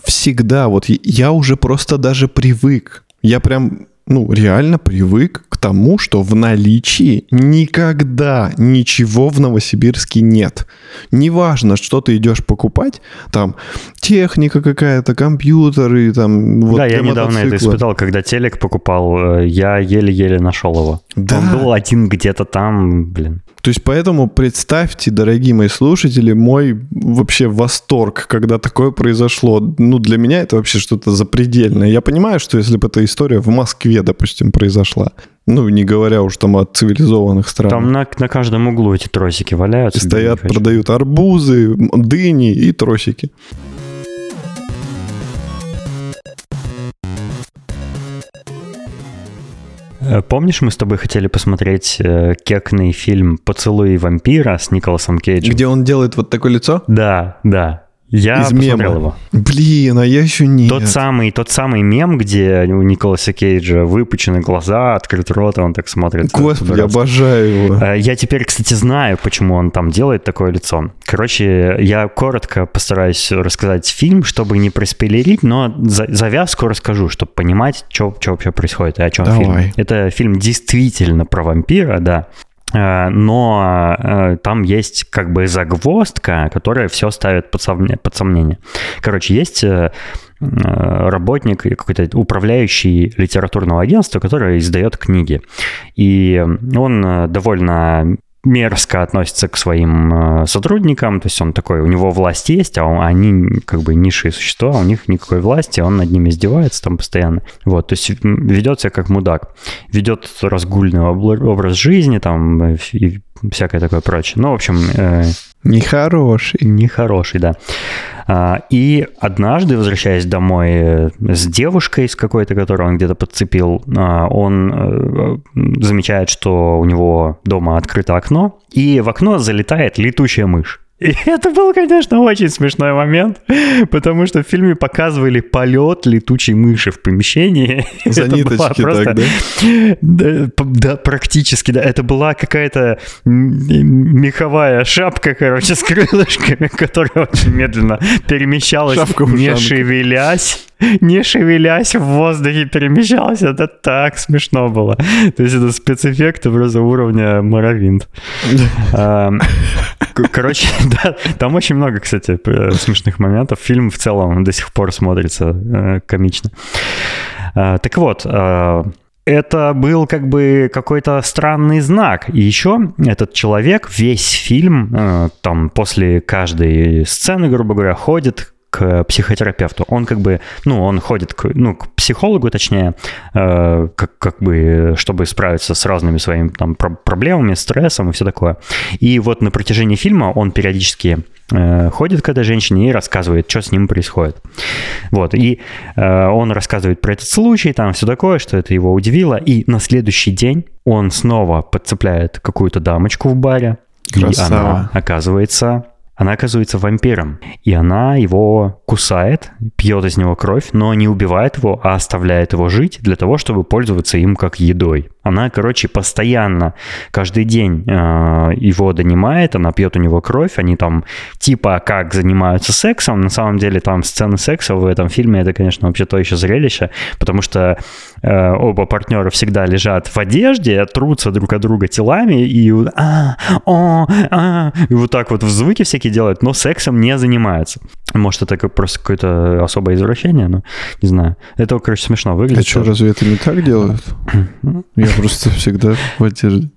всегда, вот я уже просто даже привык. Я прям ну, реально привык к тому, что в наличии никогда ничего в Новосибирске нет. Неважно, что ты идешь покупать, там техника какая-то, компьютеры, там... Вот да, я недавно это испытал, когда телек покупал, э, я еле-еле нашел его. Да. Он был один где-то там, блин. То есть поэтому представьте, дорогие мои слушатели, мой вообще восторг, когда такое произошло. Ну, для меня это вообще что-то запредельное. Я понимаю, что если бы эта история в Москве, допустим, произошла, ну, не говоря уж там о цивилизованных странах. Там на, на каждом углу эти тросики валяются. Стоят, продают арбузы, дыни и тросики. Помнишь, мы с тобой хотели посмотреть э, кекный фильм «Поцелуй вампира» с Николасом Кейджем? Где он делает вот такое лицо? Да, да. Я Из посмотрел мема. его. Блин, а я еще не. Тот самый, тот самый мем, где у Николаса Кейджа выпучены глаза, открыт рот, и он так смотрит. Господи, по-дурацки. обожаю его. Э, Я теперь, кстати, знаю, почему он там делает такое лицо. Короче, я коротко постараюсь рассказать фильм, чтобы не проспойлерить, но за- завязку расскажу, чтобы понимать, что вообще происходит и о чем Давай. фильм. Это фильм действительно про вампира, да. Э, Но э, там есть как бы загвоздка, которая все ставит под, сомне- под сомнение. Короче, есть э, работник, какой-то управляющий литературного агентства, который издает книги. И он довольно мерзко относится к своим э, сотрудникам, то есть он такой, у него власть есть, а он- они как бы низшие существа, у них никакой власти, он над ними издевается там постоянно. Вот, то есть ведет себя как мудак, ведет разгульный образ жизни там э, и всякое такое прочее. Ну, в общем, э, Нехороший. Нехороший, да. А, И однажды, возвращаясь домой э, с девушкой, с какой-то, которую он где-то подцепил, а, он э, замечает, что у него дома открыто окно, и в окно залетает летучая мышь. И это был, конечно, очень смешной момент, потому что в фильме показывали полет летучей мыши в помещении. За Это ниточки просто- так, да? да, да, практически, да. Это была какая-то меховая шапка, короче, с крылышками, которая очень медленно перемещалась, не шевелясь. Не шевелясь в воздухе перемещалась. Это так смешно было. То есть это спецэффекты просто уровня Моровинт. Короче, да, там очень много, кстати, смешных моментов. Фильм в целом до сих пор смотрится э, комично. А, Так вот, а, это был как бы какой-то странный знак. И еще этот человек весь фильм, э, там, после каждой сцены, грубо говоря, ходит к психотерапевту. Он как бы, ну, он ходит к, ну, к психологу, точнее, э, как, как бы, чтобы справиться с разными своими там про- проблемами, стрессом и все такое. И вот на протяжении фильма он периодически э, ходит к этой женщине и рассказывает, что с ним происходит. Вот, и э, он рассказывает про этот случай, там все такое, что это его удивило. И на следующий день он снова подцепляет какую-то дамочку в баре, и Красава. она оказывается она оказывается вампиром, и она его кусает, пьет из него кровь, но не убивает его, а оставляет его жить для того, чтобы пользоваться им как едой. Она, короче, постоянно, каждый день э, его донимает, она пьет у него кровь, они там типа как занимаются сексом, на самом деле там сцены секса в этом фильме, это, конечно, вообще то еще зрелище, потому что э, оба партнера всегда лежат в одежде, трутся друг от друга телами и а, о, а, и вот так вот в звуки всякие делают, но сексом не занимаются. Может, это как просто какое-то особое извращение, но не знаю. Это, короче, смешно А выглядит. что, тоже. разве это не так делают? Я просто всегда в одежде.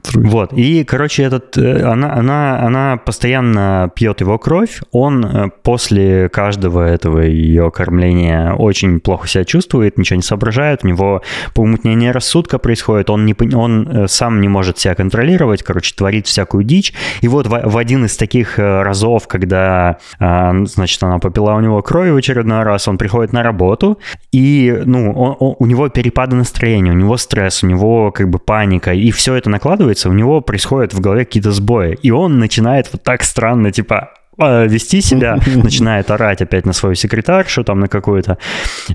Трусь. Вот, и, короче, этот, э, она, она, она постоянно пьет его кровь, он э, после каждого этого ее кормления очень плохо себя чувствует, ничего не соображает, у него помутнение рассудка происходит, он, не, он э, сам не может себя контролировать, короче, творит всякую дичь, и вот в, в один из таких разов, когда, а, значит, она попила у него крови в очередной раз, он приходит на работу, и, ну, он- он- у него перепады настроения, у него стресс, у него как бы паника, и все это накладывается, у него происходят в голове какие-то сбои, и он начинает вот так странно, типа, вести себя, начинает орать опять на свою секретаршу, там на какую-то,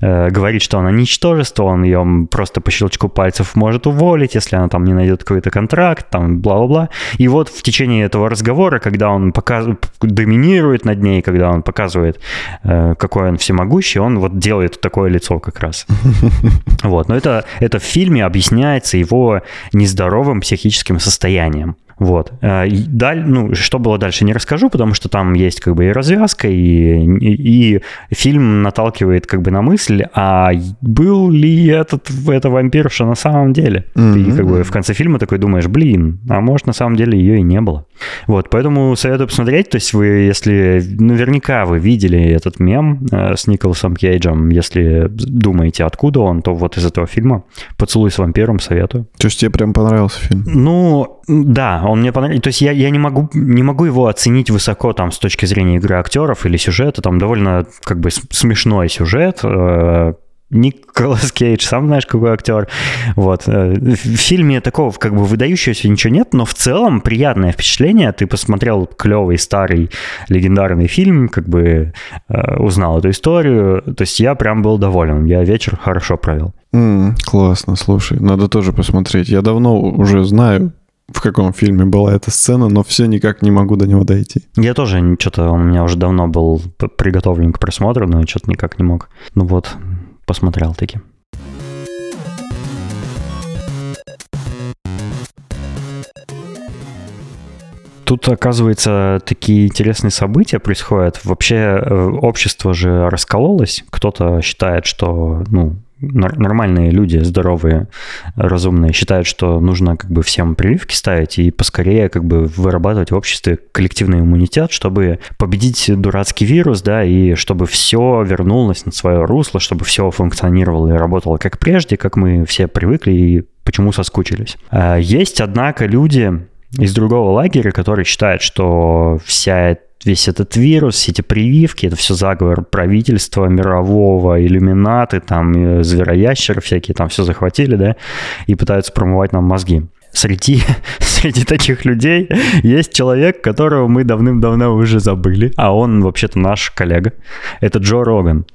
э, говорит, что она ничтожество, он ее просто по щелчку пальцев может уволить, если она там не найдет какой-то контракт, там бла-бла-бла. И вот в течение этого разговора, когда он показывает, доминирует над ней, когда он показывает, э, какой он всемогущий, он вот делает такое лицо как раз. Вот, но это, это в фильме объясняется его нездоровым психическим состоянием. Вот. А, даль, ну, что было дальше, не расскажу, потому что там есть как бы и развязка, и, и, и фильм наталкивает как бы на мысль, а был ли этот, это вампирша на самом деле? Mm-hmm. Ты как бы в конце фильма такой думаешь, блин, а может на самом деле ее и не было. Вот, поэтому советую посмотреть, то есть вы, если наверняка вы видели этот мем э, с Николасом Кейджем, если думаете, откуда он, то вот из этого фильма «Поцелуй с вампиром» советую. То есть тебе прям понравился фильм? Ну, да, он мне понравился. То есть я, я не, могу, не могу его оценить высоко там с точки зрения игры актеров или сюжета. Там довольно как бы смешной сюжет. Э, Николас Кейдж, сам знаешь, какой актер. Вот. Э, в фильме такого как бы выдающегося ничего нет, но в целом приятное впечатление. Ты посмотрел клевый, старый, легендарный фильм, как бы э, узнал эту историю. То есть я прям был доволен. Я вечер хорошо провел. Mm, классно, слушай, надо тоже посмотреть. Я давно уже знаю в каком фильме была эта сцена, но все никак не могу до него дойти. Я тоже что-то, у меня уже давно был приготовлен к просмотру, но что-то никак не мог. Ну вот, посмотрел таки. Тут, оказывается, такие интересные события происходят. Вообще э, общество же раскололось. Кто-то считает, что ну, нормальные люди, здоровые, разумные, считают, что нужно как бы всем прививки ставить и поскорее как бы вырабатывать в обществе коллективный иммунитет, чтобы победить дурацкий вирус, да, и чтобы все вернулось на свое русло, чтобы все функционировало и работало как прежде, как мы все привыкли и почему соскучились. А есть, однако, люди из другого лагеря, которые считают, что вся весь этот вирус, все эти прививки, это все заговор правительства мирового, иллюминаты, там, э, звероящеры всякие, там все захватили, да, и пытаются промывать нам мозги. Среди, среди таких людей есть человек, которого мы давным-давно уже забыли, а он вообще-то наш коллега. Это Джо Роган.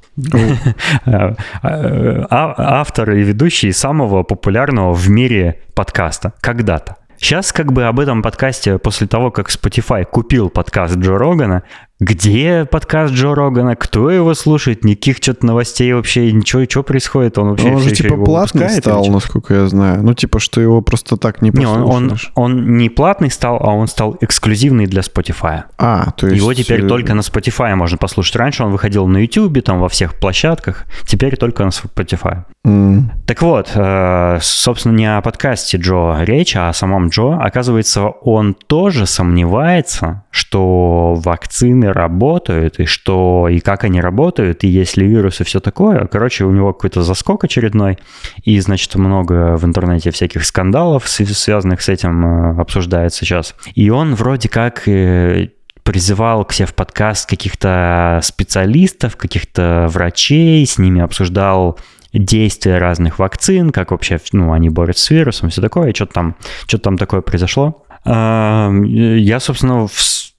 А, а, автор и ведущий самого популярного в мире подкаста когда-то. Сейчас как бы об этом подкасте после того, как Spotify купил подкаст Джо Рогана, где подкаст Джо Рогана, кто его слушает, никаких что-то новостей вообще, ничего, что происходит, он вообще Он же типа платный стал, насколько я знаю. Ну типа, что его просто так не послушаешь. Не, он, он, он не платный стал, а он стал эксклюзивный для Spotify. А, то есть... Его теперь э, только на Spotify можно послушать. Раньше он выходил на YouTube, там во всех площадках, теперь только на Spotify. Mm. Так вот, э, собственно, не о подкасте Джо речь, а о самом Джо. Оказывается, он тоже сомневается, что вакцины работают, и что, и как они работают, и есть ли вирусы, все такое. Короче, у него какой-то заскок очередной, и, значит, много в интернете всяких скандалов, связанных с этим, э, обсуждается сейчас. И он вроде как э, призывал к себе в подкаст каких-то специалистов, каких-то врачей, с ними обсуждал действия разных вакцин, как вообще ну, они борются с вирусом, все такое, что-то там, что там такое произошло. Я, собственно,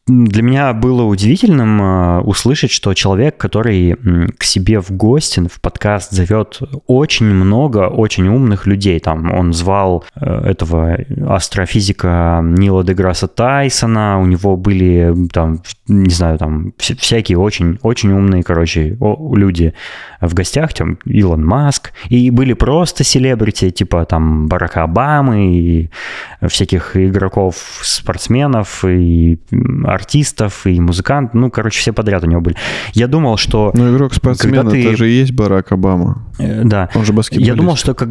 для меня было удивительным э, услышать, что человек, который к себе в гости, в подкаст зовет очень много очень умных людей. Там он звал э, этого астрофизика Нила Деграсса Тайсона, у него были там, не знаю, там всякие очень, очень умные, короче, люди в гостях, там Илон Маск, и были просто селебрити, типа там Барака Обамы и всяких игроков, спортсменов. И артистов и музыкантов, ну, короче, все подряд у него были. Я думал, что... Ну, игрок спортсмен, ты... это же и есть Барак Обама. Э, да. Он же баскетболист. Я думал, что как...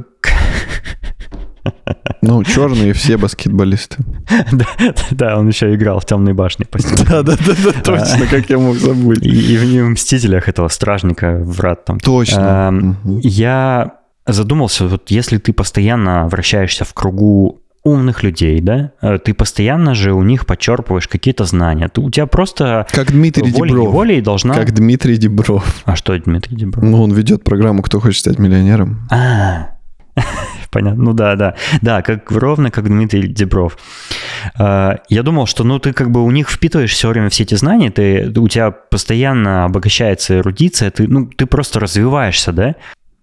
Ну, черные все баскетболисты. Да, да, он еще играл в темной башне. Да, да, да, да, точно, как я мог забыть. И, в «Мстителях» этого стражника врат там. Точно. Я задумался, вот если ты постоянно вращаешься в кругу умных людей, да, э, ты постоянно же у них подчерпываешь какие-то знания. Ты, у тебя просто как Дмитрий волей Дебров. волей должна... Как Дмитрий Дебров. А что Дмитрий Дебров? Ну, он ведет программу «Кто хочет стать миллионером». А, понятно. Ну да, да. Да, как ровно как Дмитрий Дебров. А, я думал, что ну ты как бы у них впитываешь все время все эти знания, ты, у тебя постоянно обогащается эрудиция, ты, ну, ты просто развиваешься, да?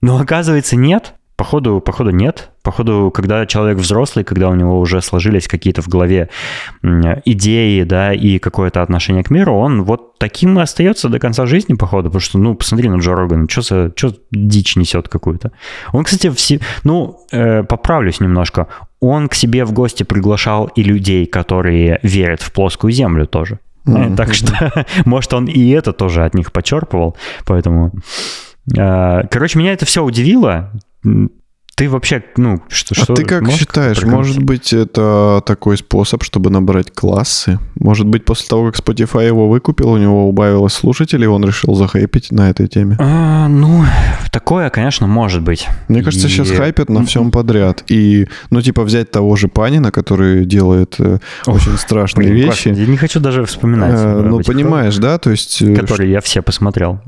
Но оказывается нет. Походу, походу нет. Походу, когда человек взрослый, когда у него уже сложились какие-то в голове идеи, да, и какое-то отношение к миру, он вот таким и остается до конца жизни, походу, потому что, ну, посмотри на Джо Рогана, что за, что дичь несет какую-то. Он, кстати, все, ну, э, поправлюсь немножко, он к себе в гости приглашал и людей, которые верят в плоскую землю тоже. Mm-hmm. Так что, может, он и это тоже от них почерпывал. Поэтому, э, короче, меня это все удивило. Ты вообще, ну, что... А что, ты как считаешь, может быть, это такой способ, чтобы набрать классы? Может быть, после того, как Spotify его выкупил, у него убавилось слушателей, он решил захайпить на этой теме? А, ну, такое, конечно, может быть. Мне кажется, и... сейчас хайпят на всем подряд. И, ну, типа, взять того же Панина, который делает э, очень страшные блин, вещи. Я не хочу даже вспоминать. Э, ну, понимаешь, да? То есть... Э, которые я все посмотрел.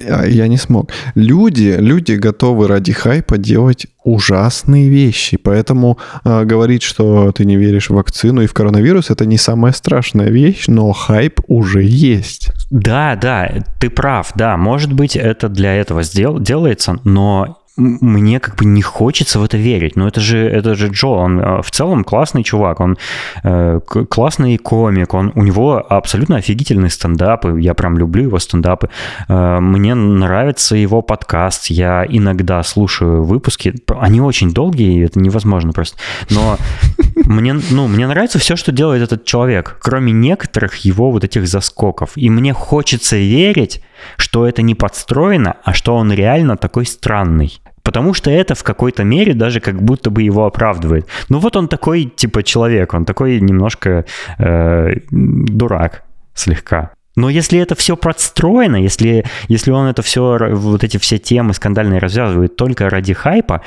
Э, я не смог. Люди, люди готовы ради хайпа делать ужасные вещи. Поэтому э, говорить, что ты не веришь в вакцину и в коронавирус, это не самая страшная вещь, но хайп уже есть. Да, да, ты прав, да. Может быть, это для этого сдел- делается, но мне как бы не хочется в это верить. Но это же, это же Джо, он э, в целом классный чувак, он э, классный комик, он, у него абсолютно офигительные стендапы, я прям люблю его стендапы. Э, мне нравится его подкаст, я иногда слушаю выпуски, они очень долгие, это невозможно просто, но мне, ну, мне нравится все, что делает этот человек, кроме некоторых его вот этих заскоков. И мне хочется верить, что это не подстроено, а что он реально такой странный. Потому что это в какой-то мере даже как будто бы его оправдывает. Ну вот он такой типа человек, он такой немножко э, дурак слегка. Но если это все подстроено, если, если он это все, вот эти все темы скандальные развязывает только ради хайпа,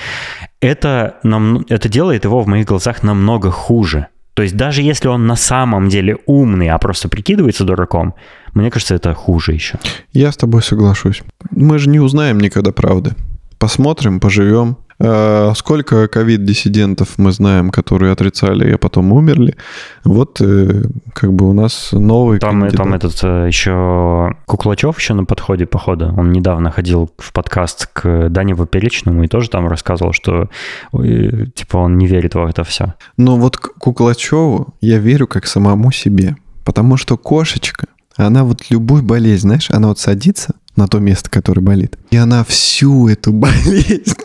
это, нам, это делает его в моих глазах намного хуже. То есть даже если он на самом деле умный, а просто прикидывается дураком, мне кажется, это хуже еще. Я с тобой соглашусь. Мы же не узнаем никогда правды. Посмотрим, поживем. А, сколько ковид-диссидентов мы знаем, которые отрицали, а потом умерли. Вот э, как бы у нас новый Там, кандидат. там этот э, еще Куклачев еще на подходе, походу. Он недавно ходил в подкаст к Дане Поперечному и тоже там рассказывал, что типа он не верит в это все. Но вот к Куклачеву я верю как самому себе. Потому что кошечка, она вот любую болезнь, знаешь, она вот садится, на то место, которое болит. И она всю эту болезнь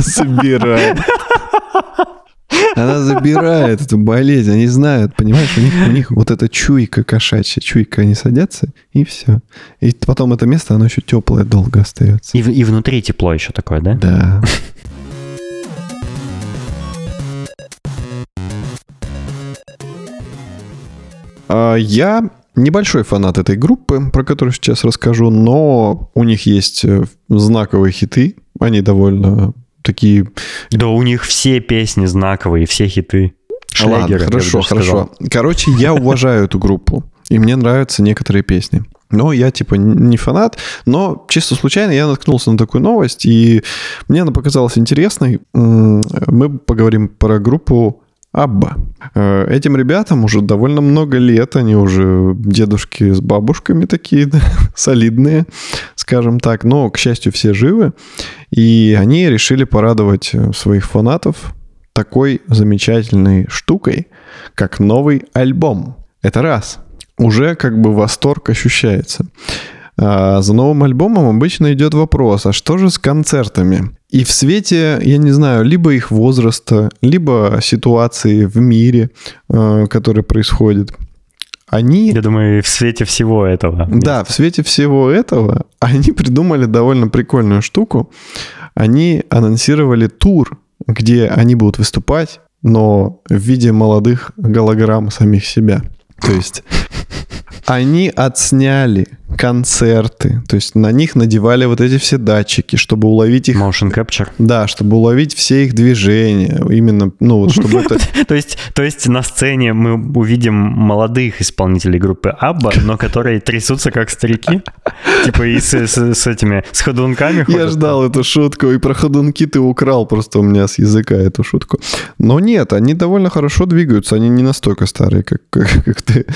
забирает. Она забирает эту болезнь, они знают, понимаешь, у них, у них вот эта чуйка кошачья, чуйка, они садятся, и все. И потом это место, оно еще теплое долго остается. И, и внутри тепло еще такое, да? Да. А я Небольшой фанат этой группы, про которую сейчас расскажу, но у них есть э, знаковые хиты. Они довольно такие... Да у них все песни знаковые, все хиты. Шлягеры, Ладно, хорошо, хорошо. Короче, я уважаю эту группу, и мне нравятся некоторые песни. Но я типа не фанат, но чисто случайно я наткнулся на такую новость, и мне она показалась интересной. Мы поговорим про группу Абба. Э, этим ребятам уже довольно много лет, они уже дедушки с бабушками такие, да, солидные, скажем так, но, к счастью, все живы, и они решили порадовать э, своих фанатов такой замечательной штукой, как новый альбом. Это раз. Уже как бы восторг ощущается. А за новым альбомом обычно идет вопрос, а что же с концертами? И в свете, я не знаю, либо их возраста, либо ситуации в мире, э, которые происходят, они... Я думаю, в свете всего этого. Да, в свете всего этого они придумали довольно прикольную штуку. Они анонсировали тур, где они будут выступать, но в виде молодых голограмм самих себя. То есть они отсняли концерты, то есть на них надевали вот эти все датчики, чтобы уловить их... Motion capture. Да, чтобы уловить все их движения, именно, ну вот, чтобы это... то, есть, то есть на сцене мы увидим молодых исполнителей группы Абба, но которые трясутся как старики, типа и с, с, с этими, с ходунками Я ждал эту шутку, и про ходунки ты украл просто у меня с языка эту шутку. Но нет, они довольно хорошо двигаются, они не настолько старые, как, как, как ты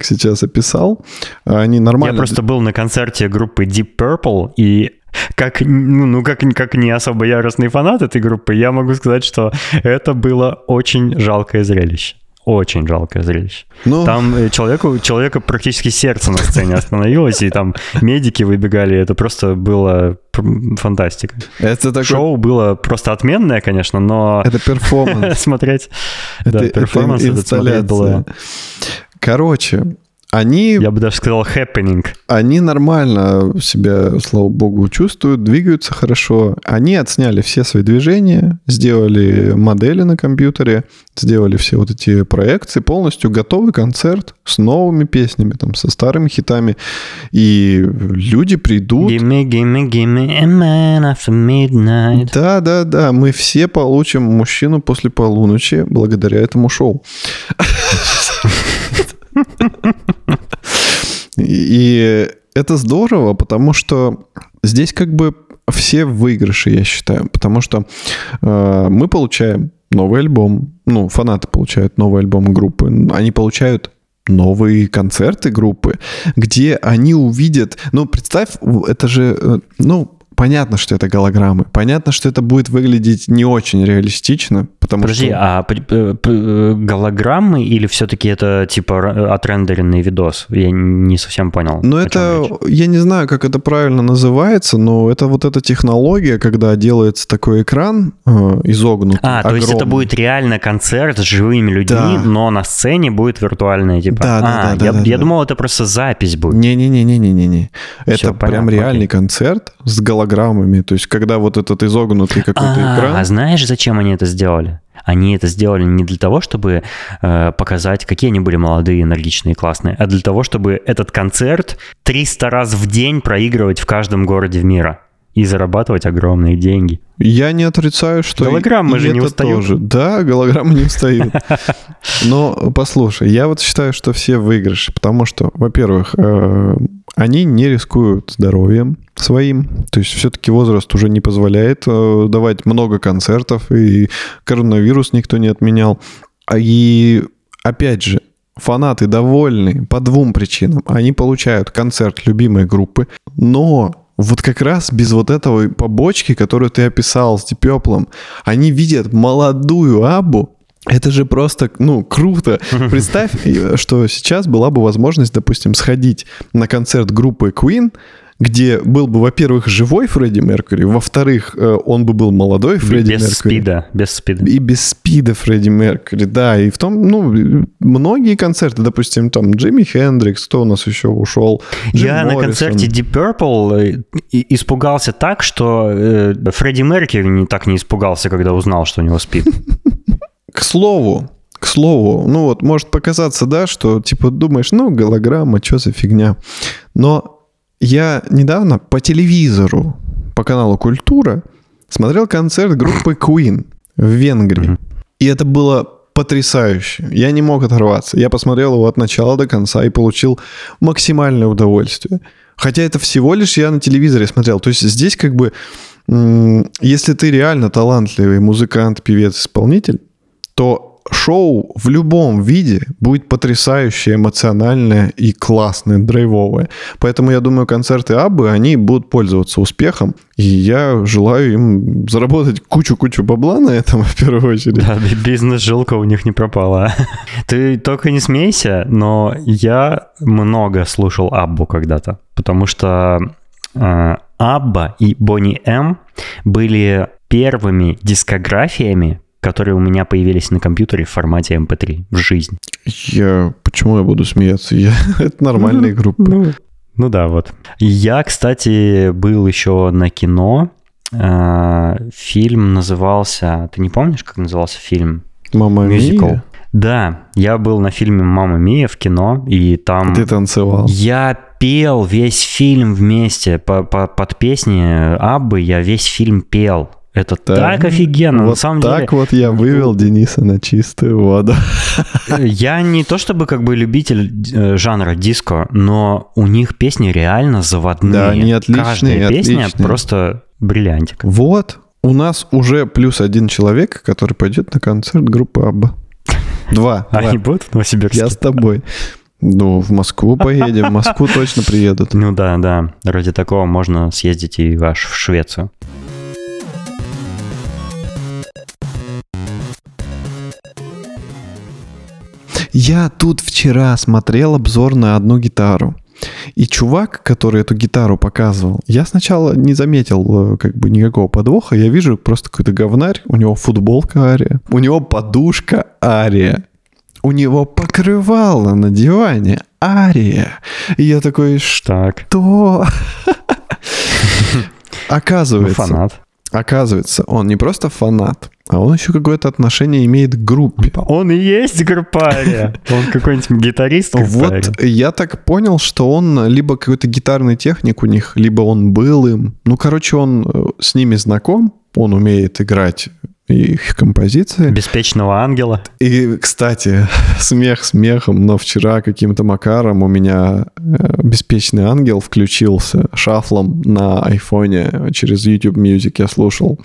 сейчас описал. Они нормально просто был на концерте группы Deep Purple, и как, ну, ну, как, как не особо яростный фанат этой группы, я могу сказать, что это было очень жалкое зрелище. очень жалкое зрелище. Ну, Там э, человеку, человека практически сердце на сцене остановилось, и там медики выбегали. Это просто было фантастика. это такое... Шоу было просто отменное, конечно, но Это перформанс. смотреть... Это, Да, это перформанс смотреть было... Короче, они, Я бы даже сказал happening. они нормально себя, слава богу, чувствуют, двигаются хорошо. Они отсняли все свои движения, сделали модели на компьютере, сделали все вот эти проекции, полностью готовый концерт с новыми песнями, там, со старыми хитами. И люди придут. Gimme, gimme, gimme a man after midnight. Да, да, да, мы все получим мужчину после полуночи благодаря этому шоу. И это здорово, потому что здесь как бы все в выигрыше, я считаю. Потому что э, мы получаем новый альбом, ну, фанаты получают новый альбом группы, они получают новые концерты группы, где они увидят... Ну, представь, это же, э, ну, понятно, что это голограммы, понятно, что это будет выглядеть не очень реалистично, потому Подожди, что... а п- п- голограммы или все-таки это типа отрендеренный видос? Я не совсем понял. Ну, это, я не знаю, как это правильно называется, но это вот эта технология, когда делается такой экран э, изогнутый. А, то есть это огромный. будет реально концерт с живыми людьми, Да. но на сцене будет виртуальная типа. Да, да, а, да, да, я, да, я да. думал, это просто запись будет. Не-не-не-не-не-не. Это Всё, прям понятно, реальный окей. концерт с голограммами. То есть, когда вот этот изогнутый какой-то А, экран. а знаешь, зачем они это сделали? Они это сделали не для того, чтобы э, показать, какие они были молодые, энергичные, классные, а для того, чтобы этот концерт 300 раз в день проигрывать в каждом городе мира и зарабатывать огромные деньги. Я не отрицаю, что Голограммы и же не устают. тоже. Да, голограммы не устают. Но послушай, я вот считаю, что все выигрыши, потому что, во-первых, э, они не рискуют здоровьем своим, то есть все-таки возраст уже не позволяет э, давать много концертов, и коронавирус никто не отменял. А И опять же, фанаты довольны по двум причинам. Они получают концерт любимой группы, но вот как раз без вот этого побочки, которую ты описал с Purple, они видят молодую Абу, это же просто, ну, круто. Представь, э, что сейчас была бы возможность, допустим, сходить на концерт группы Queen, где был бы, во-первых, живой Фредди Меркьюри, во-вторых, э, он бы был молодой Фредди без Меркьюри. спида, без спида. И без спида Фредди Меркьюри, да. И в том, ну, многие концерты, допустим, там Джимми Хендрикс, кто у нас еще ушел? Джим Я на Моррисон. концерте Deep Purple э, испугался так, что э, Фредди Меркьюри не так не испугался, когда узнал, что у него спид. К слову, к слову, ну вот может показаться, да, что типа думаешь, ну голограмма, что за фигня. Но я недавно по телевизору, по каналу Культура, смотрел концерт группы Queen в Венгрии. И это было потрясающе. Я не мог оторваться. Я посмотрел его от начала до конца и получил максимальное удовольствие. Хотя это всего лишь я на телевизоре смотрел. То есть здесь как бы, если ты реально талантливый музыкант, певец, исполнитель, то шоу в любом виде будет потрясающее, эмоциональное и классное, драйвовое. Поэтому я думаю, концерты Абы, они будут пользоваться успехом. И я желаю им заработать кучу-кучу бабла на этом, в первую очередь. Да, би- бизнес-жилка у них не пропала. Ты только не смейся, но я много слушал Аббу когда-то, потому что э, Абба и Бонни М были первыми дискографиями, которые у меня появились на компьютере в формате MP3 в жизнь. Я... Почему я буду смеяться? Я... Это нормальные группы. Ну, ну да, вот. Я, кстати, был еще на кино. Э, Фильм назывался... Ты не помнишь, как назывался фильм? Мама Мюзикл. Мия, Да, я был на фильме «Мама Мия» в кино, и там... ты танцевал. Я пел весь фильм вместе. По, по- под песни Аббы я весь фильм пел. Это Да. так офигенно. вот на самом так деле, вот я вывел Дениса на чистую воду. я не то чтобы как бы любитель э, жанра диско, но у них песни реально заводные. Да, они отличные, Каждая песня отличные. просто бриллиантик. Вот, у нас уже плюс один человек, который пойдет на концерт группы Абба. Два. Они будут в Новосибирске? Я с тобой. Ну, в Москву поедем, в Москву точно приедут. Ну да, да. Ради такого можно съездить и аж в Швецию. Я тут вчера смотрел обзор на одну гитару. И чувак, который эту гитару показывал, я сначала не заметил э, как бы никакого подвоха. Я вижу просто какой-то говнарь, у него футболка Ария, у него подушка Ария, у него покрывало на диване Ария. И я такой, Так, что? ну, Оказывается, фанат. Оказывается, он не просто фанат, а он еще какое-то отношение имеет к группе. Он и есть группария. Он какой-нибудь гитарист группария. Вот я так понял, что он либо какой-то гитарный техник у них, либо он был им. Ну, короче, он э, с ними знаком, он умеет играть их композиции. Беспечного ангела. И, кстати, смех смехом, но вчера каким-то макаром у меня э, беспечный ангел включился шафлом на айфоне через YouTube Music я слушал.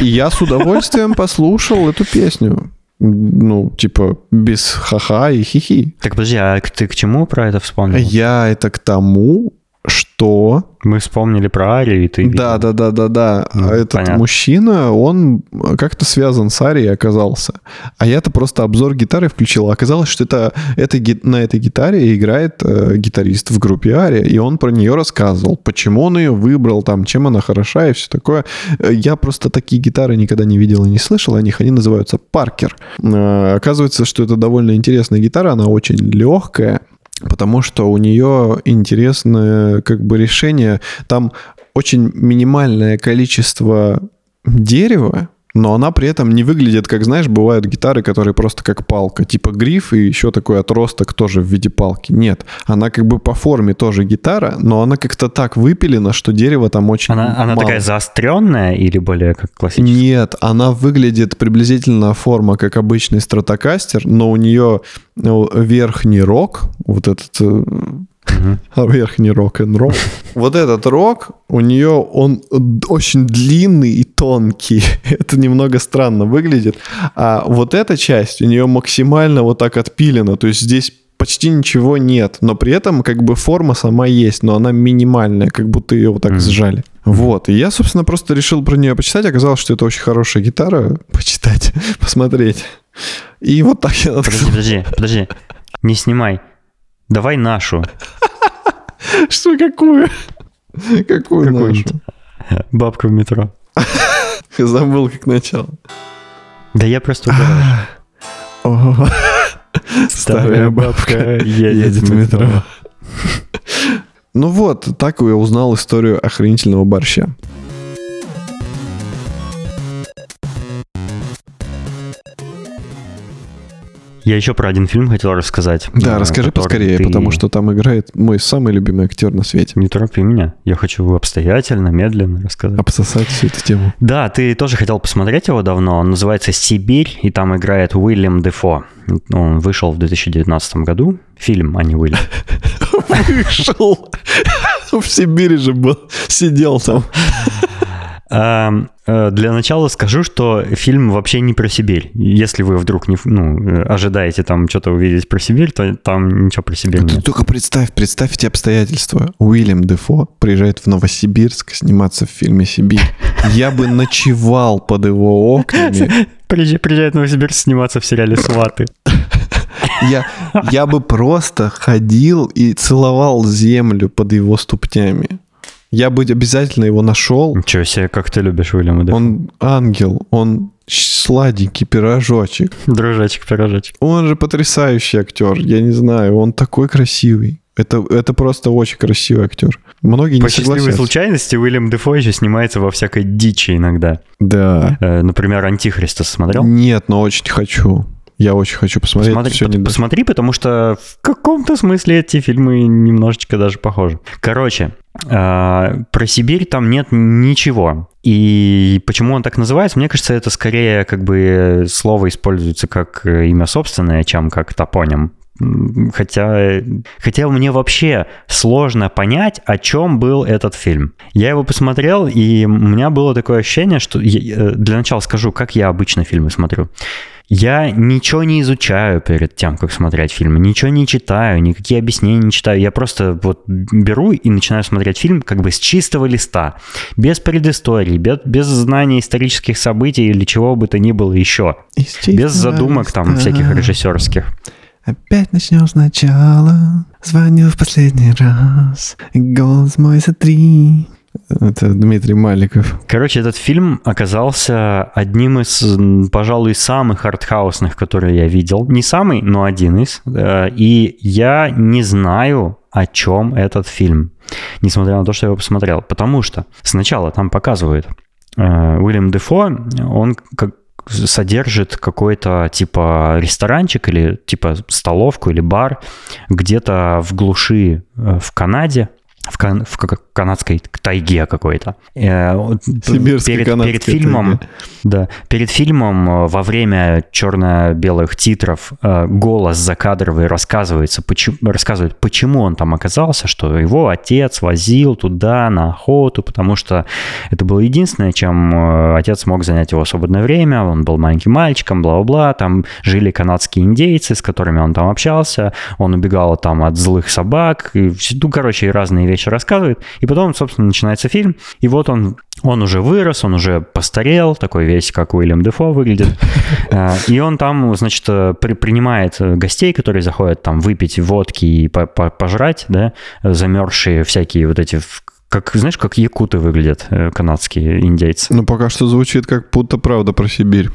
И я с удовольствием послушал эту песню. Ну, типа, без ха-ха и хихи. Так подожди, а ты к чему про это вспомнил? Я это к тому, что... Мы вспомнили про Арию, и ты... Да, да, да, да, да. Ну, Этот понятно. мужчина, он как-то связан с Арией оказался. А я-то просто обзор гитары включил. А Оказалось, что это, это, на этой гитаре играет э, гитарист в группе Ария. И он про нее рассказывал, почему он ее выбрал, там, чем она хороша и все такое. Э, Я просто такие гитары никогда не видел и не слышал о них. Они называются Паркер. Э, Оказывается, что это довольно интересная гитара. Она очень легкая. Потому что у нее интересное как бы решение. Там очень минимальное количество дерева, но она при этом не выглядит, как, знаешь, бывают гитары, которые просто как палка, типа гриф и еще такой отросток тоже в виде палки. Нет, она как бы по форме тоже гитара, но она как-то так выпилена, что дерево там очень Она, она мало. такая заостренная или более как классическая? Нет, она выглядит приблизительно форма, как обычный стратокастер, но у нее ну, верхний рог, вот этот Мгм. верхний рок-н-ролл. Вот этот рог, у нее он очень длинный и тонкий. Это немного странно выглядит. А вот эта часть у нее максимально вот так отпилена. То есть здесь почти ничего нет, но при этом как бы форма сама есть, но она минимальная, как будто ее вот так сжали. Вот, и я, собственно, просто решил про нее почитать. Оказалось, что это очень хорошая гитара. Почитать, посмотреть. И вот так я Подожди, подожди, подожди. Не снимай. Давай нашу. Что, какую? Какую нашу? Бабка в метро. Забыл, как начало. Да я просто Старая бабка едет в метро. Ну вот, так я узнал историю охренительного борща. Я еще про один фильм хотел рассказать. Да, э, расскажи поскорее, ты- потому что там играет мой самый любимый актер на свете. Не торопи меня. Я хочу обстоятельно, медленно рассказать. Обсосать всю эту тему. Да, ты тоже хотел посмотреть его давно. Он называется «Сибирь», и там играет Уильям Дефо. Ну, Он вышел в 2019 году. Фильм, а не Уильям. Вышел. В Сибири же был. Сидел там. Эм, э, Для начала скажу, что фильм вообще не про Сибирь. Если вы вдруг не, ну, э, ожидаете там что-то увидеть про Сибирь, то там ничего про Сибирь Ты нет. только представь, представь эти обстоятельства. Уильям Дефо приезжает в Новосибирск сниматься в фильме «Сибирь». Я бы ночевал под его окнами. Приезжает в Новосибирск сниматься в сериале «Сваты». Я, я бы просто ходил и целовал землю под его ступнями. Я бы обязательно его нашел. Ничего себе, как ты любишь Уильяма Дефо. Он ангел, он сладенький пирожочек. Дружочек-пирожочек. Он же потрясающий актер, я не знаю, он такой красивый. Это, это просто очень красивый актер. Многие По не счастливой согласятся. случайности Уильям Дефо еще снимается во всякой дичи иногда. Да. Э, Например, «Антихриста» смотрел? Нет, но очень хочу. Я очень хочу посмотреть. Посмотри, всё не пот- до- посмотри, потому что в каком-то смысле эти фильмы немножечко даже похожи. Короче, э, про Сибирь там нет ничего. И почему он так называется? Мне кажется, это скорее как бы слово используется как имя собственное, чем как топоним. хотя, хотя мне вообще сложно понять, о чем был этот фильм. Я его посмотрел, и у меня было такое ощущение, что... Я, э, для начала скажу, как я обычно фильмы смотрю. Я ничего не изучаю перед тем, как смотреть фильмы, ничего не читаю, никакие объяснения не читаю. Я просто вот беру и начинаю смотреть фильм как бы с чистого листа, без предыстории, без, без знания исторических событий или чего бы то ни было еще, без задумок листа. там всяких режиссерских. Опять начнем сначала. Звоню в последний раз. Голос мой за три. Это Дмитрий Маликов. Короче, этот фильм оказался одним из, пожалуй, самых артхаусных, которые я видел. Не самый, но один из. Э, и я не знаю, о чем этот фильм, несмотря на то, что я его посмотрел. Потому что сначала там показывают э, Уильям Дефо, он как содержит какой-то типа ресторанчик или типа столовку или бар где-то в глуши э, в Канаде, в, кан в канадской тайге какой-то. Э, Сибирской перед, перед фильмом, тайге. да, перед фильмом э, во время черно-белых титров э, голос закадровый рассказывается, почему, рассказывает, почему он там оказался, что его отец возил туда на охоту, потому что это было единственное, чем отец мог занять его свободное время. Он был маленьким мальчиком, бла-бла-бла. Там жили канадские индейцы, с которыми он там общался. Он убегал там от злых собак. И, ну, короче, разные вещи рассказывает. И потом, собственно, начинается фильм. И вот он, он уже вырос, он уже постарел, такой весь, как Уильям Дефо выглядит. А, и он там, значит, при, принимает гостей, которые заходят там выпить водки и по -по пожрать, да, замерзшие всякие вот эти как, знаешь, как якуты выглядят э, канадские индейцы. Ну, пока что звучит как будто правда про Сибирь.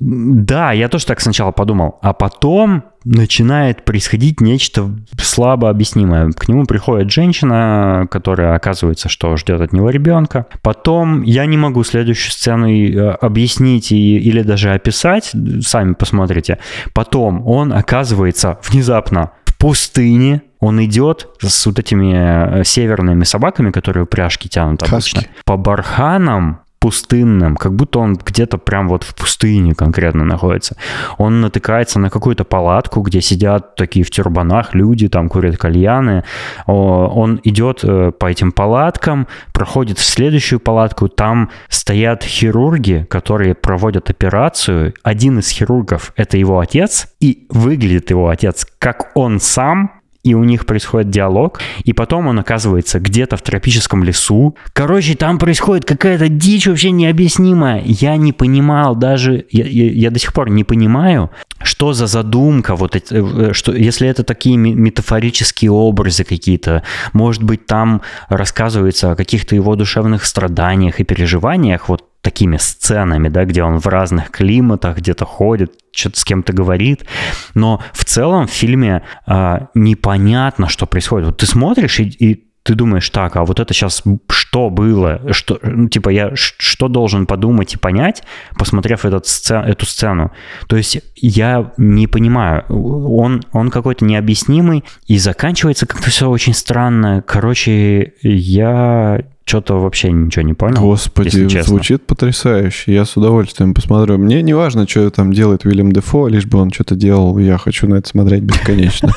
Да, я тоже так сначала подумал. А потом начинает происходить нечто слабо объяснимое. К нему приходит женщина, которая оказывается, что ждет от него ребенка. Потом я не могу следующую сцену э, объяснить и, или даже описать, сами посмотрите. Потом он оказывается внезапно в пустыне, он идет с вот этими э, северными собаками, которые упряжки тянут обычно, Хаски. по барханам пустынным, как будто он где-то прям вот в пустыне конкретно находится. Он натыкается на какую-то палатку, где сидят такие в тюрбанах люди, там курят кальяны. Он идет э, по этим палаткам, проходит в следующую палатку, там стоят хирурги, которые проводят операцию. Один из хирургов — это его отец, и выглядит его отец как он сам, и у них происходит диалог, и потом он оказывается где-то в тропическом лесу. Короче, там происходит какая-то дичь вообще необъяснимая. Я не понимал даже, я, я, я до сих пор не понимаю, что за задумка, вот эти, э, что, если это такие метафорические образы какие-то, может быть, там рассказывается о каких-то его душевных страданиях и переживаниях, вот такими сценами, да, где он в разных климатах где-то ходит, что-то с кем-то говорит. Но в целом в фильме э, непонятно, что происходит. Вот ты смотришь и, и ты думаешь, так, а вот это сейчас что было? Что, ну, типа, я что должен подумать и понять, посмотрев этот сцен, эту сцену? То есть я не понимаю. Он, он какой-то необъяснимый и заканчивается как-то все очень странно. Короче, я что-то вообще ничего не понял. Господи, звучит потрясающе. Я с удовольствием посмотрю. Мне не важно, что там делает Уильям Дефо, лишь бы он что-то делал. Я хочу на это смотреть бесконечно.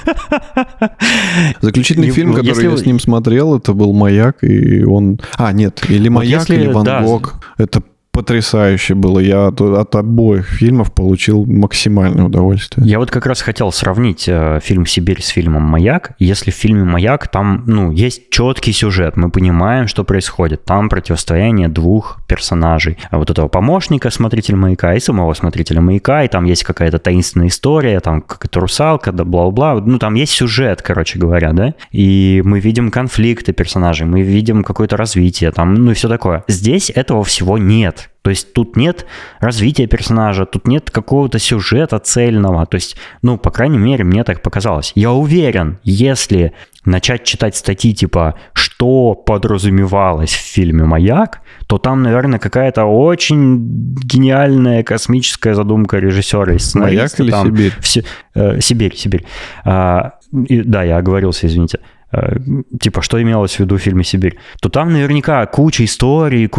Заключительный фильм, который я с ним смотрел, это был «Маяк», и он... А, нет, или «Маяк», или «Ван Гог». Это потрясающе было. Я от, от обоих фильмов получил максимальное удовольствие. Я вот как раз хотел сравнить э, фильм «Сибирь» с фильмом «Маяк». Если в фильме «Маяк» там, ну, есть четкий сюжет, мы понимаем, что происходит. Там противостояние двух персонажей. Вот этого помощника, смотрителя «Маяка» и самого смотрителя «Маяка», и там есть какая-то таинственная история, там какая-то русалка, да бла-бла. Ну, там есть сюжет, короче говоря, да? И мы видим конфликты персонажей, мы видим какое-то развитие, там, ну и все такое. Здесь этого всего нет. То есть тут нет развития персонажа, тут нет какого-то сюжета цельного. То есть, ну, по крайней мере, мне так показалось. Я уверен, если начать читать статьи типа «Что подразумевалось в фильме «Маяк», то там, наверное, какая-то очень гениальная космическая задумка режиссера и сценариста. «Маяк» или там «Сибирь»? Все, э, «Сибирь», «Сибирь». А, и, да, я оговорился, извините. Э, типа, что имелось в виду в фильме «Сибирь», то там наверняка куча историй,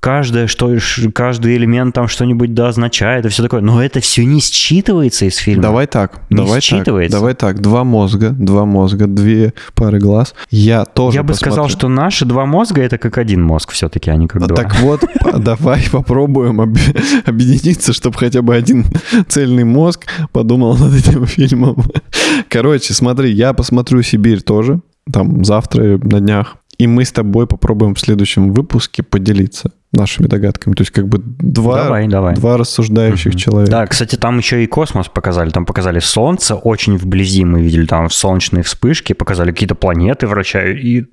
каждое, что, каждый элемент там что-нибудь да означает и все такое. Но это все не считывается из фильма. Давай так, Не давай так, считывается. давай так. Два мозга, два мозга, две пары глаз. Я тоже Я бы сказал, посмотрю. что наши два мозга это как один мозг все-таки, а не как два. Так вот, давай попробуем об- объединиться, чтобы хотя бы один цельный мозг подумал над этим фильмом. Короче, смотри, я посмотрю «Сибирь» тоже, там завтра, на днях. И мы с тобой попробуем в следующем выпуске поделиться нашими догадками. То есть как бы два, Давай, давай. два рассуждающих Мгм. человека. Да, кстати, там еще и космос показали. Там показали Солнце очень вблизи. Мы видели там солнечные вспышки, показали какие-то планеты вращают. И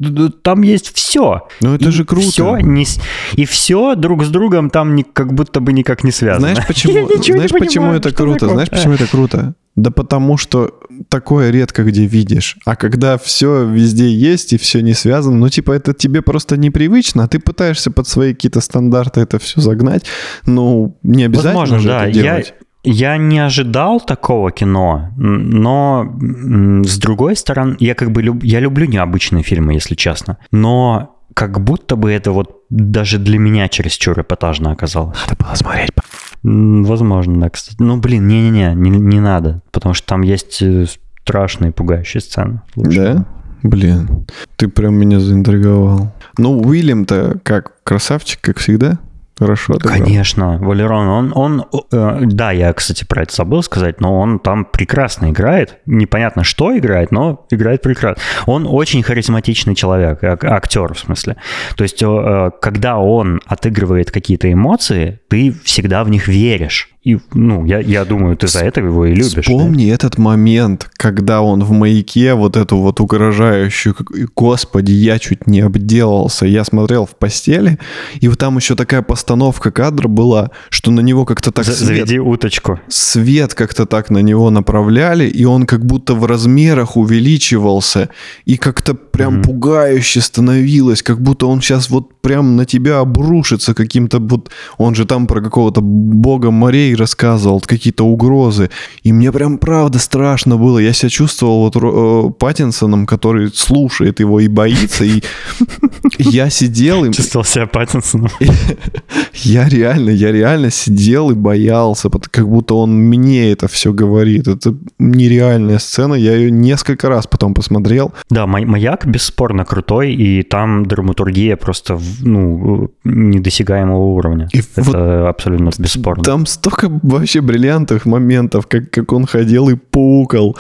там есть все. Ну это же круто. Все не, и все друг с другом там ни- как будто бы никак не связано. Знаешь почему? не Знаешь почему понимаю, это что круто? такое? Знаешь почему это круто? Да потому что такое редко где видишь. А когда все везде есть и все не связано, ну типа это тебе просто непривычно, а ты пытаешься под свои какие-то стандарты это все загнать. Ну не обязательно Возможно, же да. это Я, делать. я не ожидал такого кино, но с другой стороны, я как бы люб- я люблю необычные фильмы, если честно. Но как будто бы это вот даже для меня чересчур эпатажно оказалось. Надо было смотреть. Возможно, да, кстати. Ну, блин, не-не-не, не, не надо, потому что там есть э, страшные, пугающие сцены. Лучше. Да? Блин, ты прям меня заинтриговал. Ну, Уильям-то как красавчик, как всегда. Хорошо. отыграл. Конечно, Валерон, он, он, э, да, я, кстати, про это забыл сказать, но он там прекрасно играет. Непонятно, что играет, но играет прекрасно. Он очень харизматичный человек, ак- актер в смысле. То есть, э, когда он отыгрывает какие-то эмоции, ты всегда в них веришь. И, ну, я, я думаю, ты за это его и любишь. да? Вспомни этот момент, когда он в маяке вот эту вот угрожающую, господи, я чуть не обделался. Я смотрел в постели, и вот там еще такая постановка кадра была, что на него как-то так За- свет, Заведи уточку. свет как-то так на него направляли, и он как будто в размерах увеличивался, и как-то прям Мгм. пугающе становилось, как будто он сейчас вот прям на тебя обрушится каким-то вот... Он же там про какого-то бога морей рассказывал, какие-то угрозы. И мне прям правда страшно было. Я себя чувствовал вот э, Паттинсоном, который слушает его и боится, и я сидел, и Чувствовал себя Паттинсоном. я реально, я реально сидел и боялся, как будто он мне это все говорит. Это нереальная сцена, я ее несколько раз потом посмотрел. Да, «Ма- Бесспорно крутой, и там драматургия просто, ну, недосягаемого уровня. И Это вот абсолютно бесспорно. Там столько вообще бриллиантовых моментов, как, как он ходил и пукал.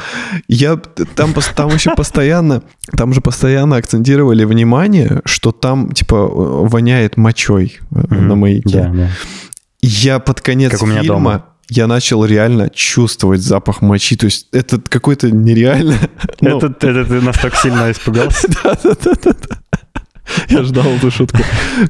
Я там, там еще постоянно, там же постоянно акцентировали внимание, что там типа воняет мочой э, на маяке. Я под конец фильма. Я начал реально чувствовать запах мочи. То есть это какой-то нереально. ну, Это, это ты настолько сильно испугался? Да-да-да-да. Я ждал эту шутку.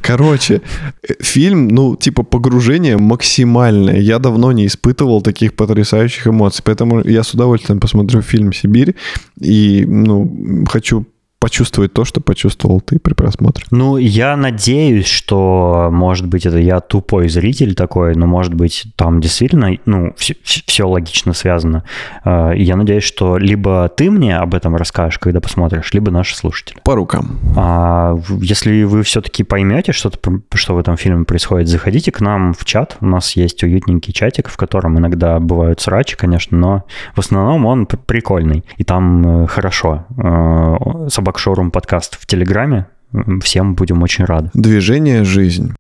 Короче, э, фильм, ну, типа, погружение максимальное. Я давно не испытывал таких потрясающих эмоций, поэтому я с удовольствием посмотрю фильм «Сибирь» и, ну, хочу почувствовать то, что почувствовал ты при просмотре. Ну, я надеюсь, что, может быть, это я тупой зритель такой, но, может быть, там действительно, ну, все, логично связано. Э, Я надеюсь, что либо ты мне об этом расскажешь, когда посмотришь, либо наши слушатели. По рукам. А если вы все-таки поймете, что-то, что в этом фильме происходит, заходите к нам в чат. У нас есть уютненький чатик, в котором иногда бывают срачи, конечно, но в основном он прикольный. И там э, хорошо. Э, Собак Шоурум подкаст в Телеграме. Всем будем очень рады. Движение – жизнь.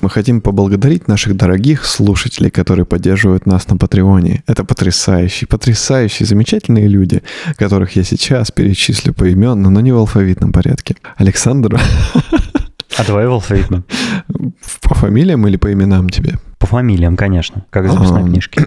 Мы хотим поблагодарить наших дорогих слушателей, которые поддерживают нас на Патреоне. Это потрясающие, потрясающие, замечательные люди, которых я сейчас перечислю поименно, но не в алфавитном порядке. Александр, А в алфавитном. по фамилиям или по именам тебе? По фамилиям, конечно, как в записной А. книжке.